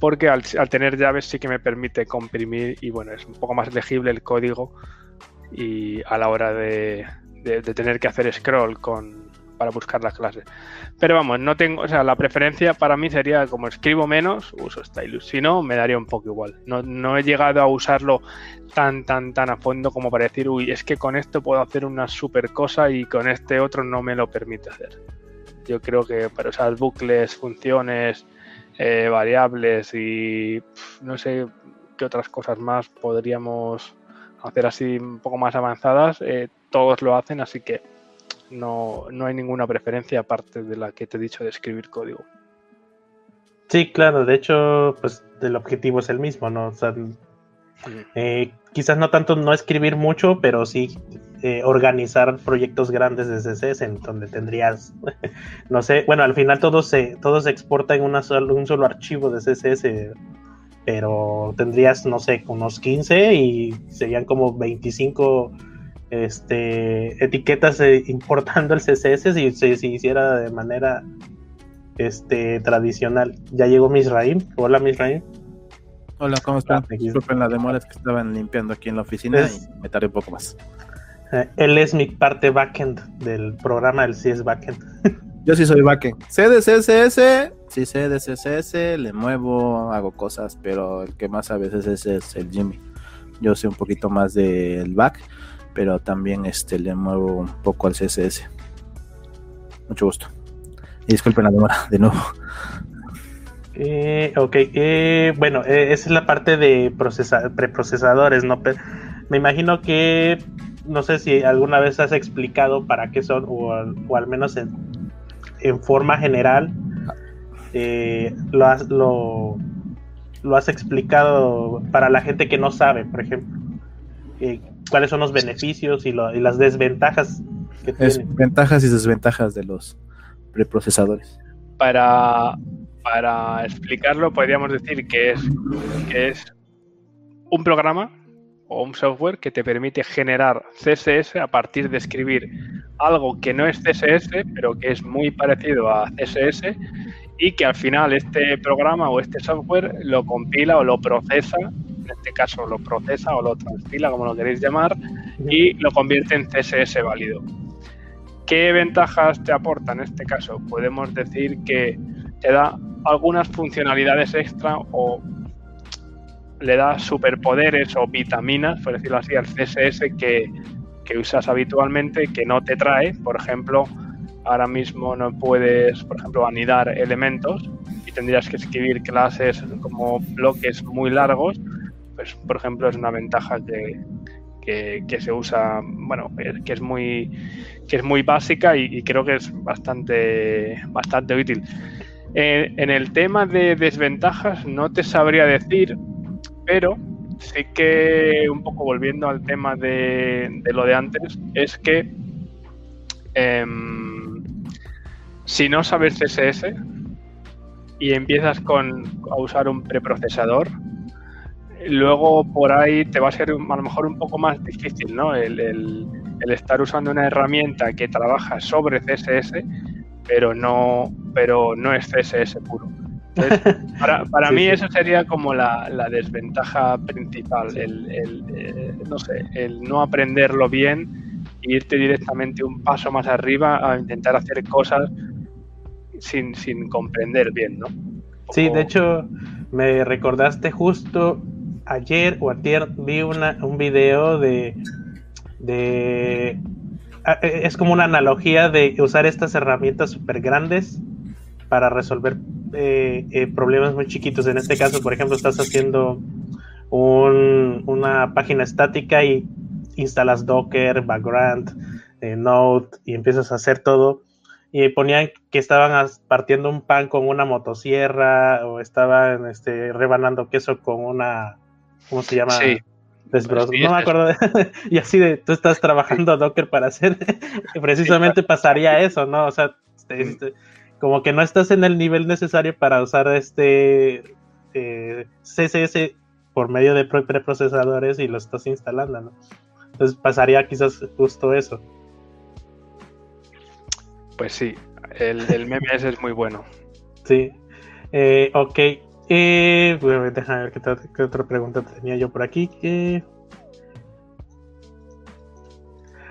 porque al, tener llaves sí que me permite comprimir y bueno, es un poco más legible el código y a la hora de, tener que hacer scroll con, para buscar las clases. Pero vamos, no tengo, o sea, la preferencia para mí sería como escribo menos, uso Stylus. Si no, me daría un poco igual. No, no he llegado a usarlo tan, tan, tan a fondo como para decir, uy, es que con esto puedo hacer una super cosa y con este otro no me lo permite hacer. Yo creo que para usar bucles, funciones, eh, variables y no sé qué otras cosas más podríamos hacer así un poco más avanzadas, eh, todos lo hacen, así que no, no, hay ninguna preferencia aparte de la que te he dicho de escribir código. Sí, claro, de hecho, pues el objetivo es el mismo, ¿no? O sea, eh, quizás no tanto no escribir mucho, pero sí eh, organizar proyectos grandes de CSS, en donde tendrías, no sé, bueno, al final todo se, todo se exporta en una un solo archivo de CSS, pero tendrías, no sé, unos 15 y serían como 25 este, etiquetas eh, importando el CSS si se hiciera de manera este, tradicional. Ya llegó Misraim. Hola Misraim. Hola, ¿cómo están? Ah, Disculpen las demoras que estaban limpiando aquí en la oficina y me tardé un poco más. Eh, él es mi parte backend del programa, del es backend. Yo sí soy backend. Sé de CSS, sí sé de CSS, le muevo, hago cosas, pero el que más a veces es, es el Jimmy. Yo sé un poquito más del back, pero también este, le muevo un poco al CSS. Mucho gusto. Y disculpen la demora, de nuevo. Eh, ok, eh, bueno, eh, esa es la parte de preprocesadores, ¿no? me imagino que, no sé si alguna vez has explicado para qué son, o, al menos en, forma general, lo, has, lo, has explicado para la gente que no sabe, por ejemplo, cuáles son los beneficios y, las desventajas que Ventajas y desventajas de los preprocesadores. Para, para explicarlo, podríamos decir que es, que es un programa o un software que te permite generar CSS a partir de escribir algo que no es CSS, pero que es muy parecido a CSS y que al final este programa o este software lo compila o lo procesa, en este caso lo procesa o lo transpila, como lo queréis llamar, y lo convierte en CSS válido. ¿Qué ventajas te aporta en este caso? Podemos decir que te da algunas funcionalidades extra o le da superpoderes o vitaminas, por decirlo así, al CSS que, usas habitualmente que no te trae. Por ejemplo, ahora mismo no puedes, por ejemplo, anidar elementos y tendrías que escribir clases como bloques muy largos. Pues, por ejemplo, es una ventaja que, que, se usa, bueno, que es muy, que es muy básica y, creo que es bastante, bastante útil. Eh, en el tema de desventajas no te sabría decir, pero sí que un poco volviendo al tema de, lo de antes, es que em, si no sabes CSS y empiezas con, a usar un preprocesador, luego por ahí te va a ser a lo mejor un poco más difícil, ¿no? El, estar usando una herramienta que trabaja sobre CSS, pero no, pero no es CSS puro. para, mí eso sería como la, desventaja principal, el, eh, no sé, el no aprenderlo bien e irte directamente un paso más arriba a intentar hacer cosas sin, sin comprender bien, ¿no? Sí, de hecho, me recordaste justo ayer o ayer vi una, un video de, de... E, es como una analogía de usar estas herramientas súper grandes para resolver eh, eh, problemas muy chiquitos. En este caso, por ejemplo, estás haciendo un, una página estática y instalas Docker, Background, eh, Node y empiezas a hacer todo. Y ponían que estaban partiendo un pan con una motosierra o estaban este, rebanando queso con una ¿cómo se llama? Sí. Pues no me acuerdo. y así de, tú estás trabajando Docker para hacer, precisamente pasaría eso, ¿no? O sea, este, este, como que no estás en el nivel necesario para usar este eh, CSS por medio de preprocesadores y lo estás instalando, ¿no? Entonces pasaría quizás justo eso. Pues sí, el, el meme ese es muy bueno. Sí. Eh, ok, eh, déjame ver qué, otra pregunta tenía yo por aquí.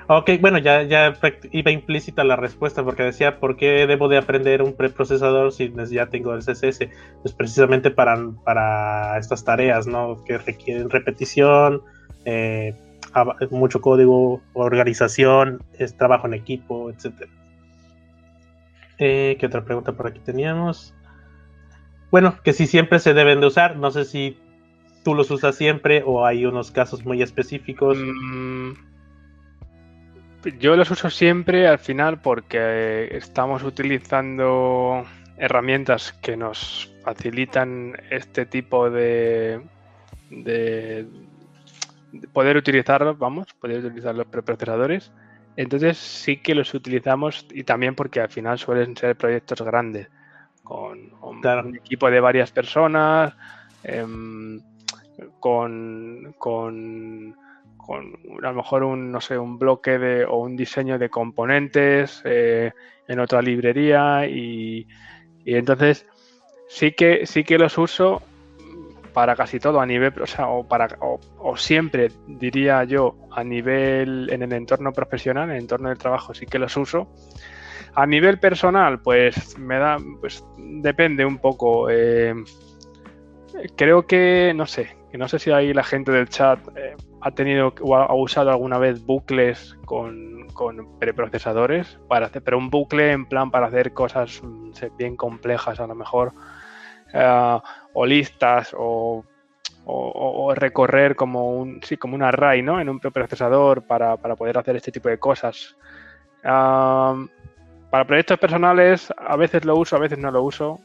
Ok, bueno, ya, ya iba implícita la respuesta porque decía, ¿por qué debo de aprender un preprocesador si ya tengo el CSS? Pues precisamente para, para estas tareas, ¿no? Que requieren repetición, eh, mucho código, organización, es trabajo en equipo, etc. Eh, ¿Qué otra pregunta por aquí teníamos? bueno, que si siempre se deben de usar. No sé si tú los usas siempre o hay unos casos muy específicos. Mm, yo los uso siempre al final porque estamos utilizando herramientas que nos facilitan este tipo de, de, poder utilizarlos, vamos, poder utilizar los preprocesadores. Entonces sí que los utilizamos y también porque al final suelen ser proyectos grandes, con, un equipo de varias personas, em, con, con, a lo mejor un, no sé, un bloque de, o un diseño de componentes eh, en otra librería y, y entonces sí que, sí que los uso para casi todo a nivel, o sea, o, para, o, siempre diría yo a nivel en el entorno profesional, en el entorno del trabajo sí que los uso. A nivel personal, pues me da, pues depende un poco. Eh, creo que, no sé, que no sé si ahí la gente del chat eh, ha tenido o ha, usado alguna vez bucles con, con, preprocesadores para hacer, pero un bucle en plan para hacer cosas mm, bien complejas a lo mejor eh, o listas o, recorrer como un, sí, como un array ¿no? en un procesador para, poder hacer este tipo de cosas. para proyectos personales a veces lo uso, a veces no lo uso.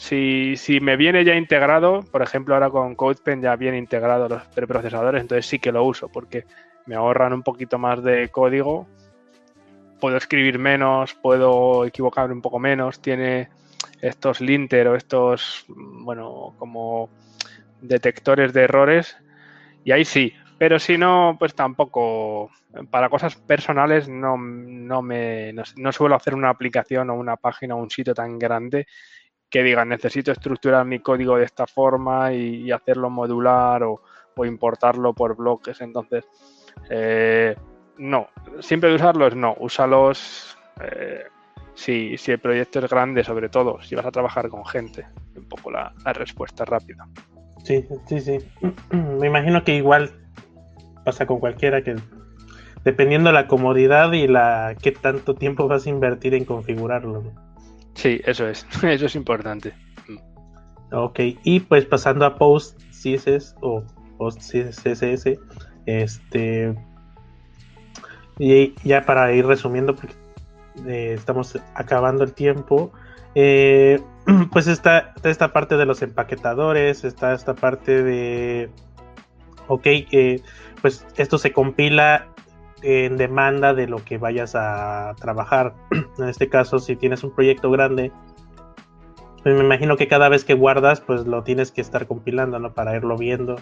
Si, me viene ya integrado, por ejemplo ahora con CodePen ya viene integrado los preprocesadores, entonces sí que lo uso porque me ahorran un poquito más de código, puedo escribir menos, puedo equivocarme un poco menos, tiene estos linter o estos, bueno, como detectores de errores. Y ahí sí, pero si no, pues tampoco. Para cosas personales no, no me no, suelo hacer una aplicación o una página o un sitio tan grande que diga necesito estructurar mi código de esta forma y, hacerlo modular o, importarlo por bloques. Entonces, eh, no, siempre de usarlos, no, úsalos eh, si, si el proyecto es grande, sobre todo, si vas a trabajar con gente. Un poco la, respuesta rápida. Sí, sí, sí. Me imagino que igual pasa con cualquiera que dependiendo la comodidad y la qué tanto tiempo vas a invertir en configurarlo. Sí, eso es, eso es importante. Ok, y pues pasando a post CSS o post CSS, este y ya para ir resumiendo, porque eh, estamos acabando el tiempo. Eh, pues está, esta parte de los empaquetadores, está esta parte de, ok, eh, pues esto se compila en demanda de lo que vayas a trabajar. en este caso, si tienes un proyecto grande, pues me imagino que cada vez que guardas, pues lo tienes que estar compilando, ¿no? Para irlo viendo.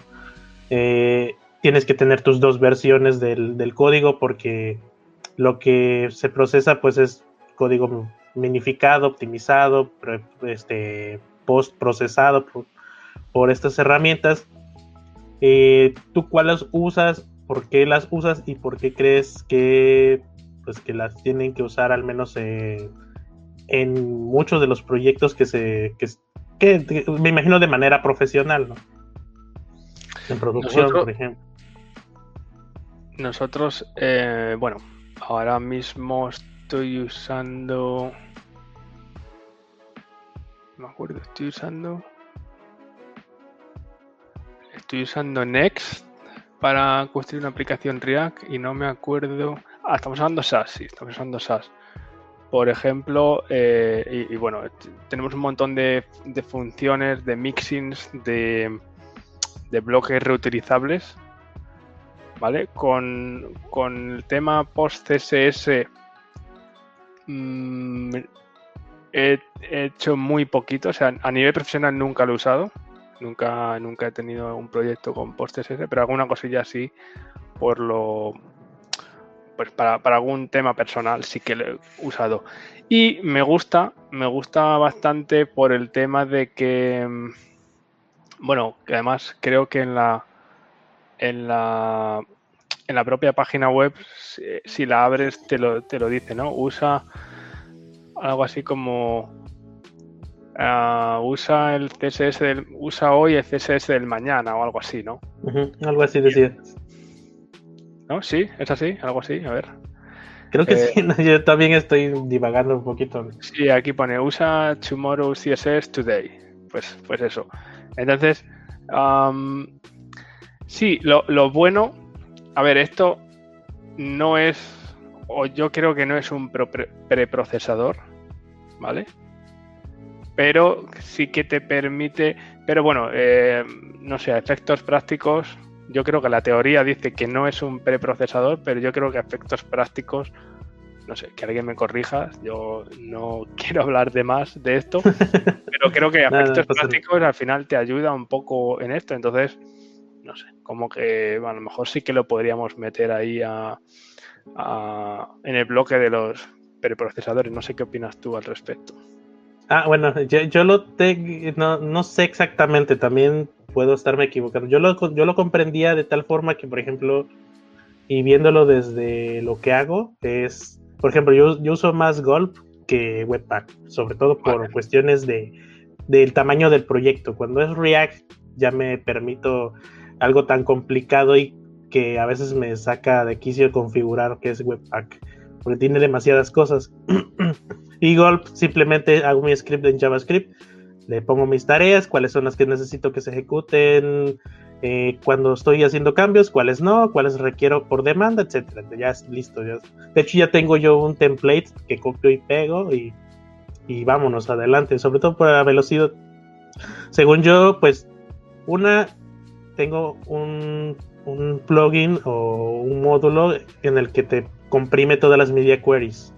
tienes que tener tus dos versiones del, del código porque lo que se procesa pues es código minificado, optimizado, este, post procesado por, estas herramientas. Eh, ¿Tú cuáles usas? ¿Por qué las usas? ¿Y por qué crees que, pues, que las tienen que usar al menos en muchos de los proyectos que se... Que, me imagino de manera profesional, ¿no? En producción, por ejemplo. Nosotros, eh, bueno, Ahora mismo estoy usando... No me acuerdo, estoy usando... Estoy usando Next para construir una aplicación React y no me acuerdo... Ah, estamos usando SAS, sí, estamos usando SAS. Por ejemplo, eh, y, bueno, tenemos un montón de, funciones, de mixings, de, bloques reutilizables ¿vale? Con, el tema post-CSS mm, he, hecho muy poquito, o sea, a nivel profesional nunca lo he usado, nunca, nunca he tenido un proyecto con post-CSS, pero alguna cosilla sí, por lo... Pues para, algún tema personal sí que lo he usado. Y me gusta, me gusta bastante por el tema de que, mm, bueno, que además creo que en la, en la, en la propia página web, si, la abres, te lo, te lo dice, ¿no? Usa algo así como ah, usa el CSS del, usa hoy el CSS del mañana o algo así, ¿no? algo así decía. ¿No? Sí, es así, algo así, a ver. Creo que sí, eh, yo también estoy divagando un poquito. Sí, aquí pone usa tomorrow CSS today. Pues, pues eso. Entonces, Sí, lo, bueno, a ver, esto no es, o yo creo que no es un preprocesador, ¿vale? Pero sí que te permite, pero bueno, eh, no sé, efectos prácticos, yo creo que la teoría dice que no es un preprocesador, pero yo creo que a efectos prácticos, no sé, que alguien me corrija, yo no quiero hablar de más de esto, pero creo que a efectos prácticos al final te ayuda un poco en esto, entonces, no sé, como que a lo mejor sí que lo podríamos meter ahí a, en el bloque de los preprocesadores, no sé qué opinas tú al respecto. Ah, bueno, yo, lo te, no, no sé exactamente, también puedo estarme equivocando. Yo lo, yo lo comprendía de tal forma que, por ejemplo, y viéndolo desde lo que hago, es, por ejemplo, yo, yo uso más Gulp que Webpack, sobre todo por cuestiones de, del tamaño del proyecto. Cuando es React, ya me permito algo tan complicado y que a veces me saca de quicio configurar que es Webpack, porque tiene demasiadas cosas. Gulp simplemente hago mi script en JavaScript le pongo mis tareas, cuáles son las que necesito que se ejecuten eh, cuando estoy haciendo cambios, cuáles no, cuáles requiero por demanda, etcétera. Ya es listo. Ya. De hecho, ya tengo yo un template que copio y pego y, y vámonos adelante, sobre todo por la velocidad. Según yo, pues, una, tengo un, un plugin o un módulo en el que te comprime todas las media queries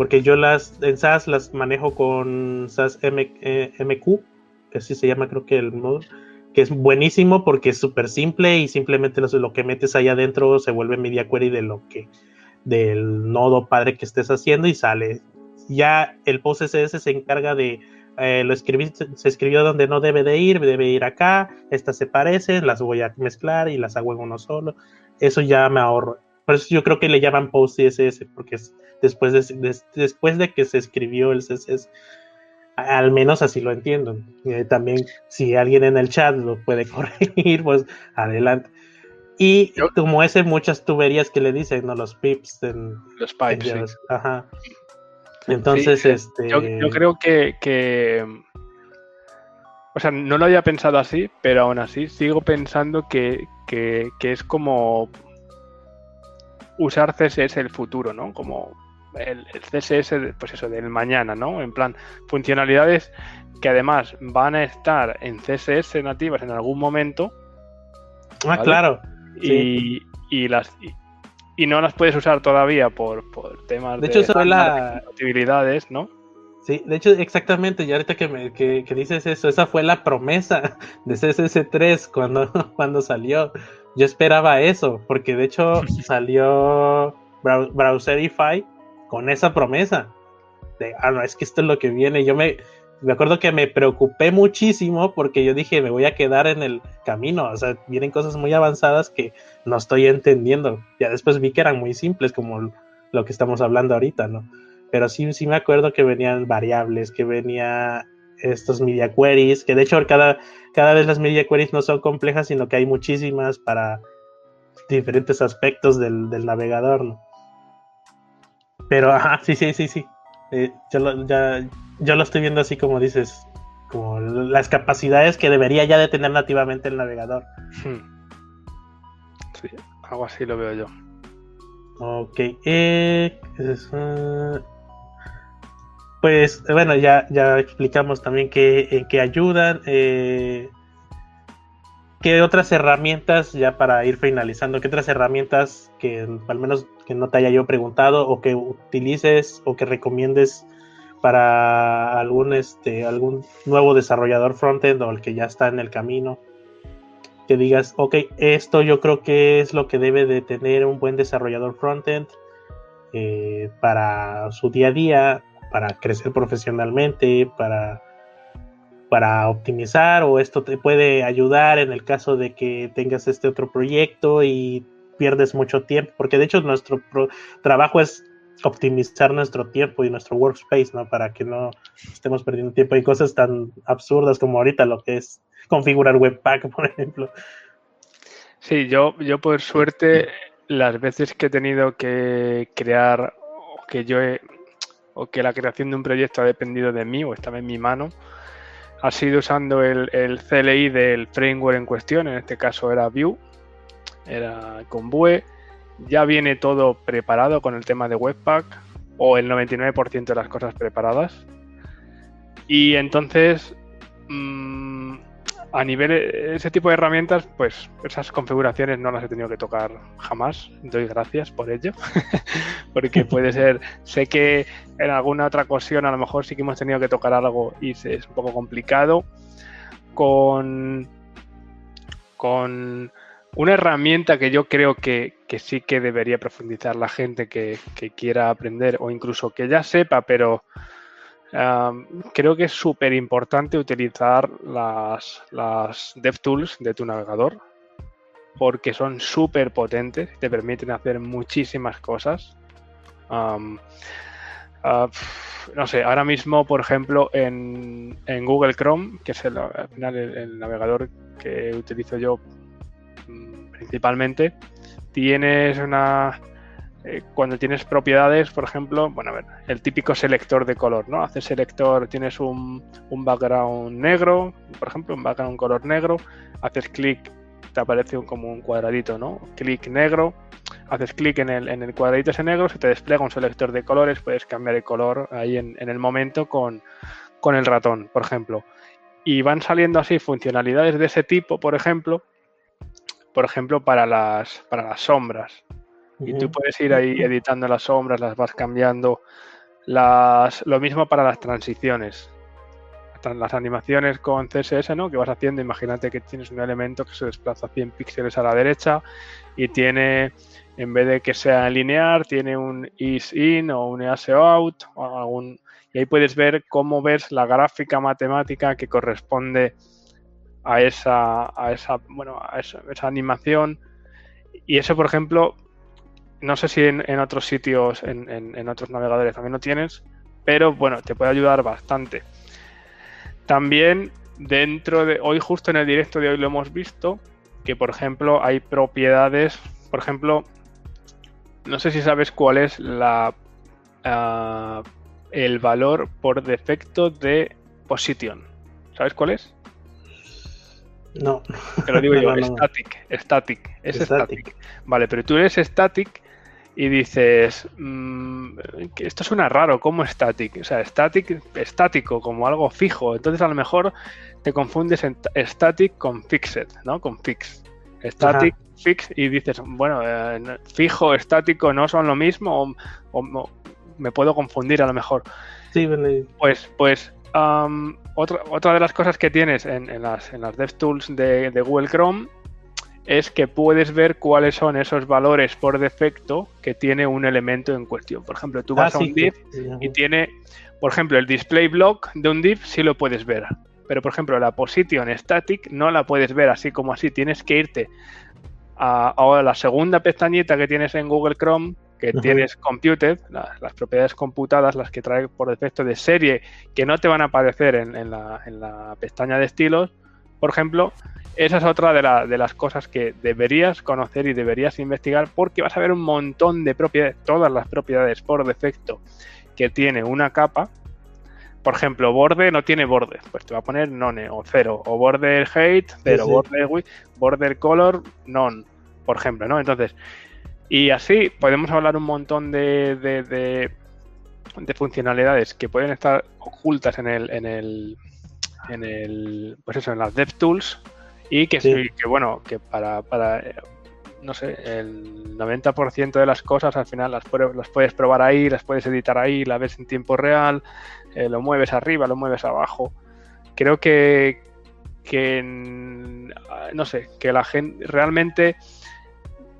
porque yo las en SAS las manejo con SAS M, eh, MQ, que así se llama creo que el modo, que es buenísimo porque es súper simple y simplemente lo, que metes ahí adentro se vuelve media query de lo que del nodo padre que estés haciendo y sale. Ya el PostCSS se encarga de eh, lo escribí, se escribió donde no debe de ir, debe ir acá, estas se parecen, las voy a mezclar y las hago en uno solo. Eso ya me ahorro. Por eso yo creo que le llaman PostCSS, porque es después de, después de que se escribió el CSS. Al menos así lo entiendo. Eh, también, si alguien en el chat lo puede corregir, pues adelante. Y como ese, muchas tuberías que le dicen, ¿no? Los pips. En, los pipes. Ajá. Entonces, este. Yo, creo que, O sea, no lo había pensado así, pero aún así sigo pensando que, que, que es como usar CSS el futuro, ¿no? Como el, CSS, pues eso, del mañana, ¿no? En plan, funcionalidades que además van a estar en CSS nativas en algún momento. Ah, claro. Y, y, las y, no las puedes usar todavía por, por temas de, hecho, eso la... ¿no? Sí, de hecho, exactamente, y ahorita que, me, que, dices eso, esa fue la promesa de CSS3 cuando, cuando salió. Yo esperaba eso, porque de hecho salió Browserify con esa promesa de, ah, no, es que esto es lo que viene. Yo me, me acuerdo que me preocupé muchísimo porque yo dije, me voy a quedar en el camino. O sea, vienen cosas muy avanzadas que no estoy entendiendo. Ya después vi que eran muy simples, como lo que estamos hablando ahorita, ¿no? Pero sí, sí me acuerdo que venían variables, que venía estos media queries, que de hecho cada, cada vez las media queries no son complejas, sino que hay muchísimas para diferentes aspectos del, del navegador, ¿no? Pero, ajá, sí, sí, sí, sí. Eh, yo, lo, ya, yo lo estoy viendo así como dices, como las capacidades que debería ya de tener nativamente el navegador. Hmm. Sí, algo así lo veo yo. Ok. Eh, pues bueno, ya, ya explicamos también que, en qué ayudan. Eh, ¿Qué otras herramientas, ya para ir finalizando, qué otras herramientas que al menos que no te haya yo preguntado o que utilices o que recomiendes para algún, este, algún nuevo desarrollador frontend o el que ya está en el camino? Que digas, ok, esto yo creo que es lo que debe de tener un buen desarrollador frontend eh, para su día a día, para crecer profesionalmente, para para optimizar o esto te puede ayudar en el caso de que tengas este otro proyecto y pierdes mucho tiempo, porque de hecho nuestro trabajo es optimizar nuestro tiempo y nuestro workspace, ¿no? Para que no estemos perdiendo tiempo en cosas tan absurdas como ahorita lo que es configurar Webpack, por ejemplo. Sí, yo, yo por suerte las veces que he tenido que crear o que yo he, o que la creación de un proyecto ha dependido de mí o estaba en mi mano, ha sido usando el, CLI del framework en cuestión, en este caso era Vue, era con Vue, ya viene todo preparado con el tema de Webpack o el 99% de las cosas preparadas. Y entonces, mm, a nivel, ese tipo de herramientas, pues esas configuraciones no las he tenido que tocar jamás. Doy gracias por ello. Porque puede ser, sé que en alguna otra ocasión a lo mejor sí que hemos tenido que tocar algo y es un poco complicado. Con, con una herramienta que yo creo que, sí que debería profundizar la gente que, que quiera aprender o incluso que ya sepa, pero creo que es súper importante utilizar las, las DevTools de tu navegador porque son súper potentes, te permiten hacer muchísimas cosas. Ah, no sé, ahora mismo, por ejemplo, en, Google Chrome, que es el, al final el, navegador que utilizo yo mm, principalmente, tienes una, eh, cuando tienes propiedades, por ejemplo, bueno, a ver, el típico selector de color, ¿no? Haces selector, tienes un, background negro, por ejemplo, un background color negro, haces clic, te aparece como un cuadradito, ¿no? Clic negro, haces clic en el, en el cuadradito ese negro, se te despliega un selector de colores, puedes cambiar el color ahí en, el momento con, con el ratón, por ejemplo. Y van saliendo así funcionalidades de ese tipo, por ejemplo, por ejemplo, para las, para las sombras. Y tú puedes ir ahí editando las sombras, las vas cambiando. Las, lo mismo para las transiciones. Las animaciones con CSS, ¿no? Que vas haciendo, imagínate que tienes un elemento que se desplaza 100 píxeles a la derecha y tiene, en vez de que sea lineal, tiene un is in o un ease out o algún, y ahí puedes ver cómo ves la gráfica matemática que corresponde a esa, a esa, bueno, a esa animación. Y eso, por ejemplo, no sé si en, otros sitios, en, otros navegadores también lo tienes, pero bueno, te puede ayudar bastante. También dentro de, hoy justo en el directo de hoy lo hemos visto, que por ejemplo hay propiedades, por ejemplo, no sé si sabes cuál es la ah, el valor por defecto de position. ¿Sabes cuál es? No. Te lo digo yo, static, static, es static. Vale, pero tú eres static y dices, mm, que esto suena raro, como static? O sea, static, estático, como algo fijo. Entonces a lo mejor te confundes en static con fixed, ¿no? Con fix. Static, fix y dices, bueno, eh, fijo, estático no son lo mismo o, me puedo confundir a lo mejor. Sí, Pues, pues otra, otra de las cosas que tienes en, las, en las DevTools de, de Google Chrome es que puedes ver cuáles son esos valores por defecto que tiene un elemento en cuestión. Por ejemplo, tú vas ah, a un div y tiene, por ejemplo, el display block de un div sí lo puedes ver. Pero, por ejemplo, la position static no la puedes ver así como así. Tienes que irte a, la segunda pestañita que tienes en Google Chrome, que tienes computed, las propiedades computadas, las que trae por defecto de serie, que no te van a aparecer en, la, en la pestaña de estilos, por ejemplo, esa es otra de, las cosas que deberías conocer y deberías investigar porque vas a ver un montón de propiedades, todas las propiedades por defecto que tiene una capa. Por ejemplo, borde no tiene borde, pues te va a poner none o cero, o border height, cero, border width, border color, none, por ejemplo, ¿no? Entonces, y así podemos hablar un montón de, de, funcionalidades que pueden estar ocultas en el, en el, en el, pues eso, en las DevTools y que, que bueno, que para, para, no sé, el 90% de las cosas al final las, las puedes probar ahí, las puedes editar ahí, las ves en tiempo real, eh, lo mueves arriba, lo mueves abajo. Creo que, que, no sé, que la gente realmente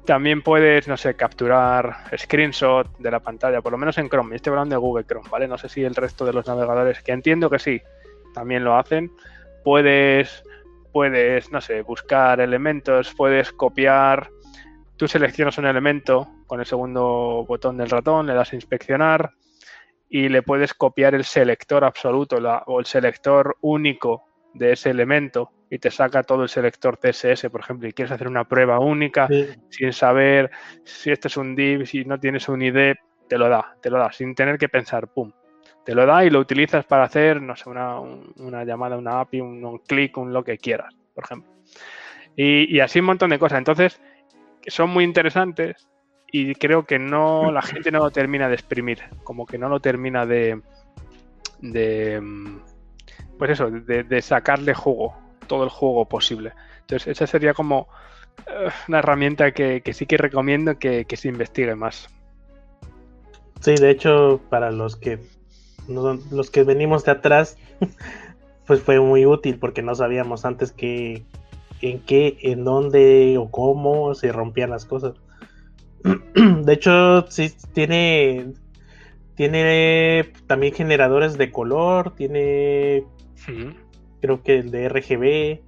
también puedes, no sé, capturar screenshot de la pantalla, por lo menos en Chrome. Estoy hablando de Google Chrome, ¿vale? No sé si el resto de los navegadores, que entiendo que sí, también lo hacen. Puedes puedes, no sé, buscar elementos, puedes copiar, tú seleccionas un elemento con el segundo botón del ratón, le das a inspeccionar y le puedes copiar el selector absoluto o el selector único de ese elemento y te saca todo el selector CSS, por ejemplo, y quieres hacer una prueba única sin saber si este es un div, si no tienes un ID, te lo da, te lo da, sin tener que pensar, pum, te lo da y lo utilizas para hacer, no sé, una, una llamada, una API, un, clic, un lo que quieras, por ejemplo. Y, así un montón de cosas. Entonces, son muy interesantes y creo que no la gente no lo termina de exprimir, como que no lo termina de, de pues eso, de, sacarle jugo. todo el juego posible. Entonces, esa sería como eh, una herramienta que, sí que recomiendo que, se investigue más. Sí, de hecho, para los que los que venimos de atrás, pues fue muy útil porque no sabíamos antes que en qué, en dónde o cómo se rompían las cosas. De hecho, sí tiene tiene también generadores de color, tiene creo que el de RGB.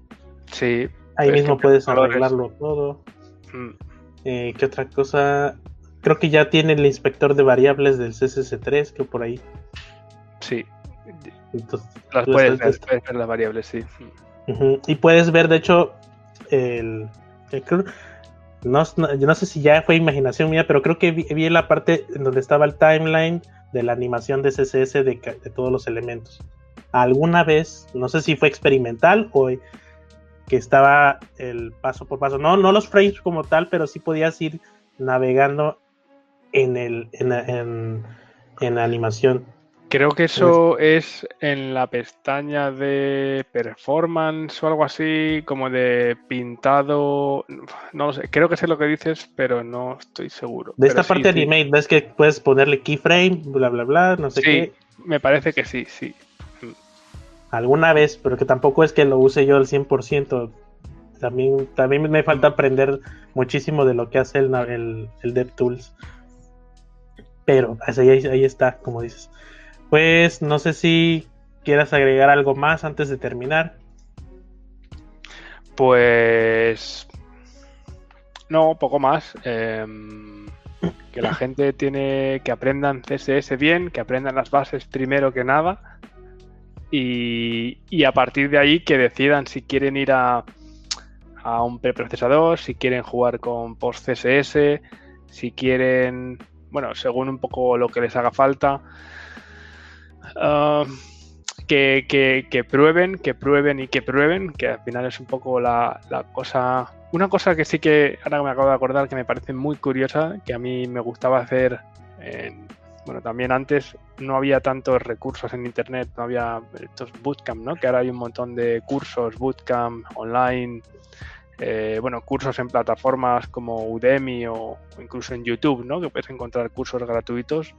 Sí. Ahí mismo puedes arreglarlo todo. Mm. Eh, ¿Qué otra cosa? Creo que ya tiene el inspector de variables del CSS3, que por ahí. Sí. las puedes ver, las variables, sí. Y puedes ver, de hecho, el, no, yo no sé si ya fue imaginación mía, pero creo que vi, vi la parte en donde estaba el timeline de la animación de CSS de, de, todos los elementos. Alguna vez, no sé si fue experimental o que estaba el paso por paso, no, no los frames como tal, pero sí podías ir navegando en, el, en, en, en la animación. Creo que eso es en la pestaña de performance o algo así, como de pintado. No lo sé, creo que sé lo que dices, pero no estoy seguro. De esta parte de Animate, ves que puedes ponerle keyframe, bla, bla, bla, no sé sí, qué. Me parece que sí, sí. Alguna vez, pero que tampoco es que lo use yo al 100%. También, también me falta aprender muchísimo de lo que hace el, el, el DevTools. Pero ahí, ahí está, como dices. Pues no sé si quieras agregar algo más antes de terminar. Pues no, poco más. Em, que la gente tiene que aprendan CSS bien, que aprendan las bases primero que nada. Y, a partir de ahí que decidan si quieren ir a, a un preprocesador, si quieren jugar con post CSS, si quieren, bueno, según un poco lo que les haga falta. Ah, que, prueben, que prueben y que prueben, que al final es un poco la, cosa. Una cosa que sí que ahora me acabo de acordar que me parece muy curiosa, que a mí me gustaba hacer. bueno, también antes no había tantos recursos en internet, no había estos bootcamp, ¿no? Que ahora hay un montón de cursos, bootcamp online, eh, bueno, cursos en plataformas como Udemy o, incluso en YouTube, ¿no? Que puedes encontrar cursos gratuitos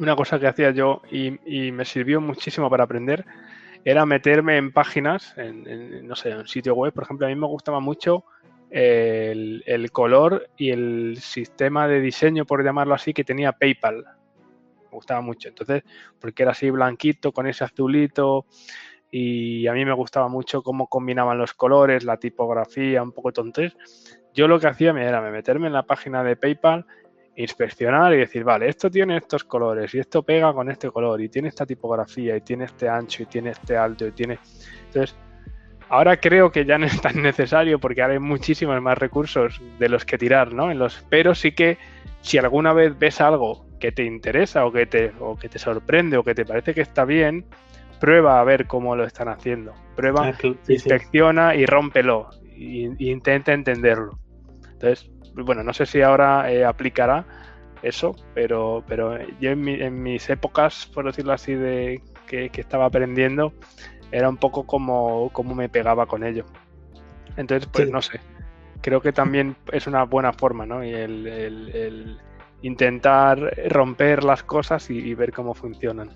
una cosa que hacía yo y, me sirvió muchísimo para aprender era meterme en páginas, en, no sé, en sitio web. Por ejemplo, a mí me gustaba mucho el, color y el sistema de diseño, por llamarlo así, que tenía PayPal. Me gustaba mucho. Entonces, porque era así blanquito con ese azulito y a mí me gustaba mucho cómo combinaban los colores, la tipografía, un poco tontes. Yo lo que hacía era meterme en la página de PayPal inspeccionar y decir, vale, esto tiene estos colores y esto pega con este color y tiene esta tipografía y tiene este ancho y tiene este alto y tiene... Entonces, ahora creo que ya no es tan necesario porque ahora hay muchísimos más recursos de los que tirar, ¿no? En los... Pero sí que si alguna vez ves algo que te interesa o que te, o que te sorprende o que te parece que está bien, prueba a ver cómo lo están haciendo. Prueba, ah, inspecciona y rómpelo e intenta entenderlo. Entonces, bueno, no sé si ahora eh, aplicará eso, pero, pero yo en, mis épocas, por decirlo así, de que, estaba aprendiendo, era un poco como, como me pegaba con ello. Entonces, pues no sé. Creo que también es una buena forma, ¿no? Y el, intentar romper las cosas y, ver cómo funcionan.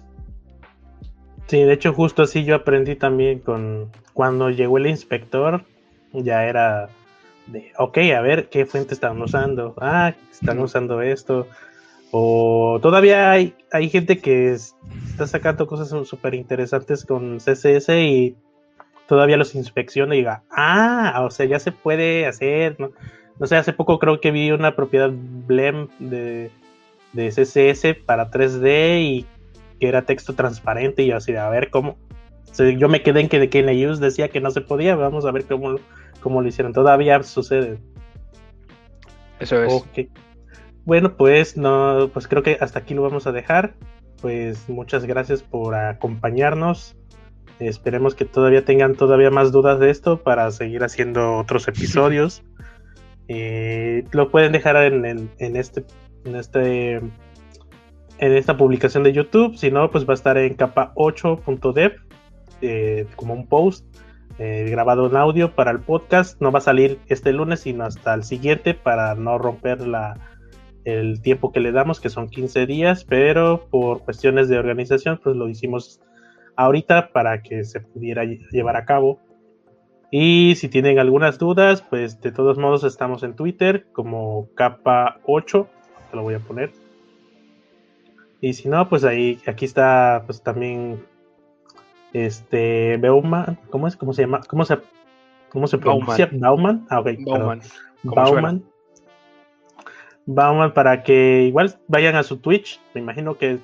Sí, de hecho, justo así yo aprendí también con cuando llegó el inspector, ya era de, ok, a ver qué fuente están usando. Ah, están usando esto. O todavía hay, hay gente que está sacando cosas súper interesantes con CSS y todavía los inspecciona y diga, ah, o sea, ya se puede hacer. No, no sé, hace poco creo que vi una propiedad Blem de, de CSS para 3D y que era texto transparente y yo así, a ver cómo. yo me quedé en que de use decía que no se podía, vamos a ver cómo como lo hicieron. Todavía sucede. Eso es. Bueno, pues no, pues creo que hasta aquí lo vamos a dejar. Pues muchas gracias por acompañarnos. Esperemos que todavía tengan todavía más dudas de esto para seguir haciendo otros episodios. Eh, lo pueden dejar en, este en este en esta publicación de YouTube. Si no, pues va a estar en capa8.dev eh, como un post eh, grabado en audio para el podcast. No va a salir este lunes, sino hasta el siguiente para no romper la, el tiempo que le damos, que son 15 días, pero por cuestiones de organización, pues lo hicimos ahorita para que se pudiera llevar a cabo. Y si tienen algunas dudas, pues de todos modos estamos en Twitter como capa 8, te lo voy a poner. Y si no, pues ahí, aquí está, pues también, este, Bauman, ¿cómo es? ¿Cómo se llama? ¿Cómo se, cómo se pronuncia? Bauman. Ah, Bauman. Bauman. Bauman para que igual vayan a su Twitch. Me imagino que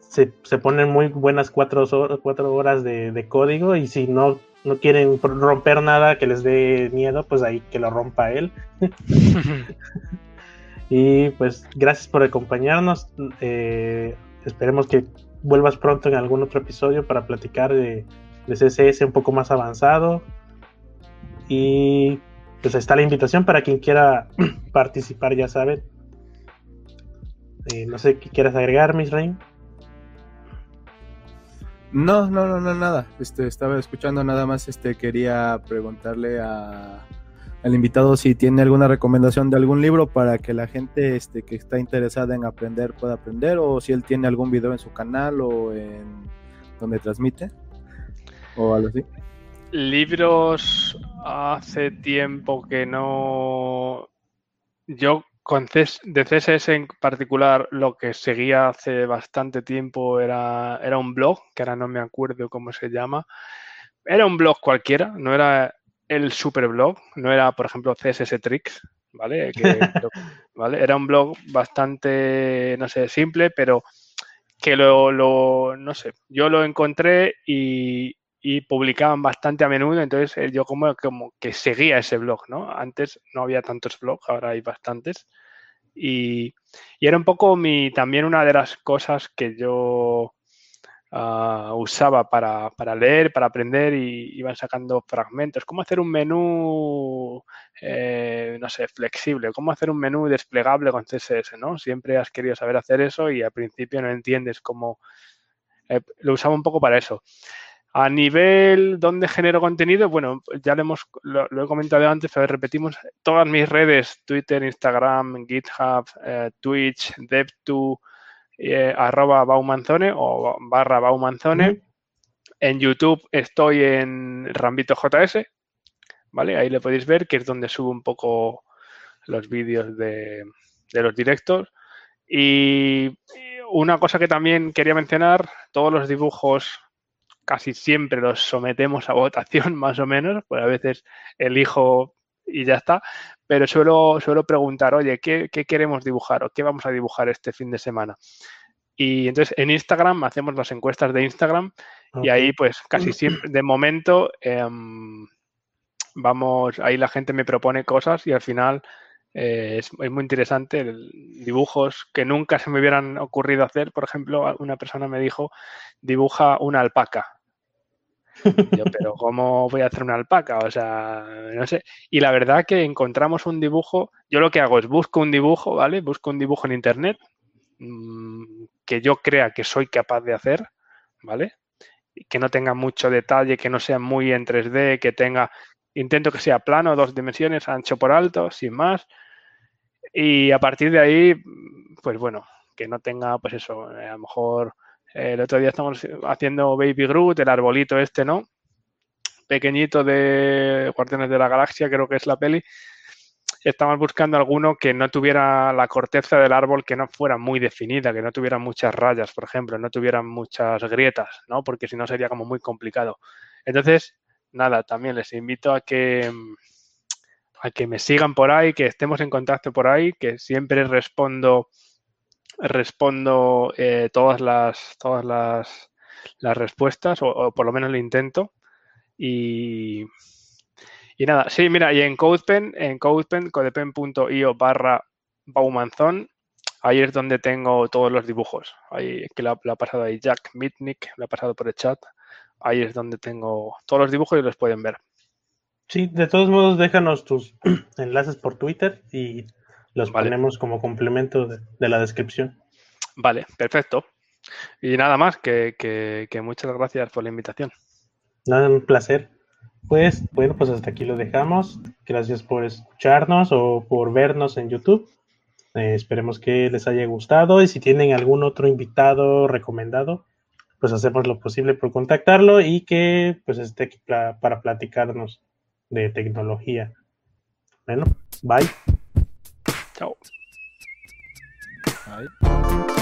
se, ponen muy buenas cuatro, cuatro horas de, código y si no, no quieren romper nada que les dé miedo, pues ahí que lo rompa él. y pues gracias por acompañarnos. Eh, esperemos que vuelvas pronto en algún otro episodio para platicar de, de CSS un poco más avanzado. Y pues está la invitación para quien quiera participar, ya saben. Eh, no sé qué quieras agregar, Miss Rain. No, no, no, no, nada. Este, estaba escuchando nada más. Este, quería preguntarle a, al invitado si tiene alguna recomendación de algún libro para que la gente este, que está interesada en aprender pueda aprender, o si él tiene algún video en su canal o en donde transmite, o algo así. Libros hace tiempo que no. Yo con de CSS en particular, lo que seguía hace bastante tiempo era, era un blog, que ahora no me acuerdo cómo se llama. Era un blog cualquiera, no era el super blog, no era, por ejemplo, CSS Tricks, ¿vale? ¿vale? Era un blog bastante, no sé, simple, pero que lo, lo, no sé, yo lo encontré y, y publicaban bastante a menudo, entonces eh, yo como, como que seguía ese blog, ¿no? Antes no había tantos blogs, ahora hay bastantes. Y, era un poco mi, también una de las cosas que yo ah, usaba para, leer, para aprender y iban sacando fragmentos. ¿Cómo hacer un menú, eh, no sé, flexible? ¿Cómo hacer un menú desplegable con CSS, no? Siempre has querido saber hacer eso y al principio no entiendes cómo... Eh, lo usaba un poco para eso. A nivel donde genero contenido, bueno, ya lo, hemos, lo, he comentado antes, pero repetimos todas mis redes, Twitter, Instagram, GitHub, eh, Twitch, Dev2, eh, arroba Baumanzone o barra Baumanzone. En YouTube estoy en Rambito JS, ¿vale? Ahí le podéis ver, que es donde subo un poco los vídeos de, de los directos. Y una cosa que también quería mencionar, todos los dibujos casi siempre los sometemos a votación más o menos, pues a veces elijo y ya está, pero suelo, suelo preguntar, oye, ¿qué, queremos dibujar o qué vamos a dibujar este fin de semana? Y entonces en Instagram hacemos las encuestas de Instagram y ahí pues casi siempre, de momento, em, vamos, ahí la gente me propone cosas y al final eh, es, muy interesante, dibujos que nunca se me hubieran ocurrido hacer. Por ejemplo, una persona me dijo, dibuja una alpaca. Yo, pero ¿cómo voy a hacer una alpaca? O sea, no sé. Y la verdad que encontramos un dibujo, yo lo que hago es busco un dibujo, ¿vale? Busco un dibujo en internet mm, que yo crea que soy capaz de hacer, ¿vale? Que no tenga mucho detalle, que no sea muy en 3D, que tenga, intento que sea plano, dos dimensiones, ancho por alto, sin más. Y a partir de ahí, pues bueno, que no tenga, pues eso, a lo mejor el otro día estamos haciendo Baby Groot, el arbolito este, ¿no? Pequeñito de Guardianes de la Galaxia, creo que es la peli. Estamos buscando alguno que no tuviera la corteza del árbol que no fuera muy definida, que no tuviera muchas rayas, por ejemplo, no tuviera muchas grietas, ¿no? Porque si no sería como muy complicado. Entonces, nada, también les invito a que a que me sigan por ahí, que estemos en contacto por ahí, que siempre respondo respondo eh, todas las todas las, las respuestas o, por lo menos lo intento y, y nada, sí, mira, y en CodePen, en CodePen, codepen.io barra Baumanzón, ahí es donde tengo todos los dibujos. Ahí que lo, ha pasado ahí Jack Mitnick, lo ha pasado por el chat. Ahí es donde tengo todos los dibujos y los pueden ver. Sí, de todos modos, déjanos tus enlaces por Twitter y los ponemos como complemento de, la descripción. Vale, perfecto. Y nada más, que, muchas gracias por la invitación. Nada, un placer. pues bueno, pues hasta aquí lo dejamos. Gracias por escucharnos o por vernos en YouTube. Eh, esperemos que les haya gustado y si tienen algún otro invitado recomendado, pues hacemos lo posible por contactarlo y que pues esté aquí para platicarnos de tecnología. Bueno, bye. Chao. Bye.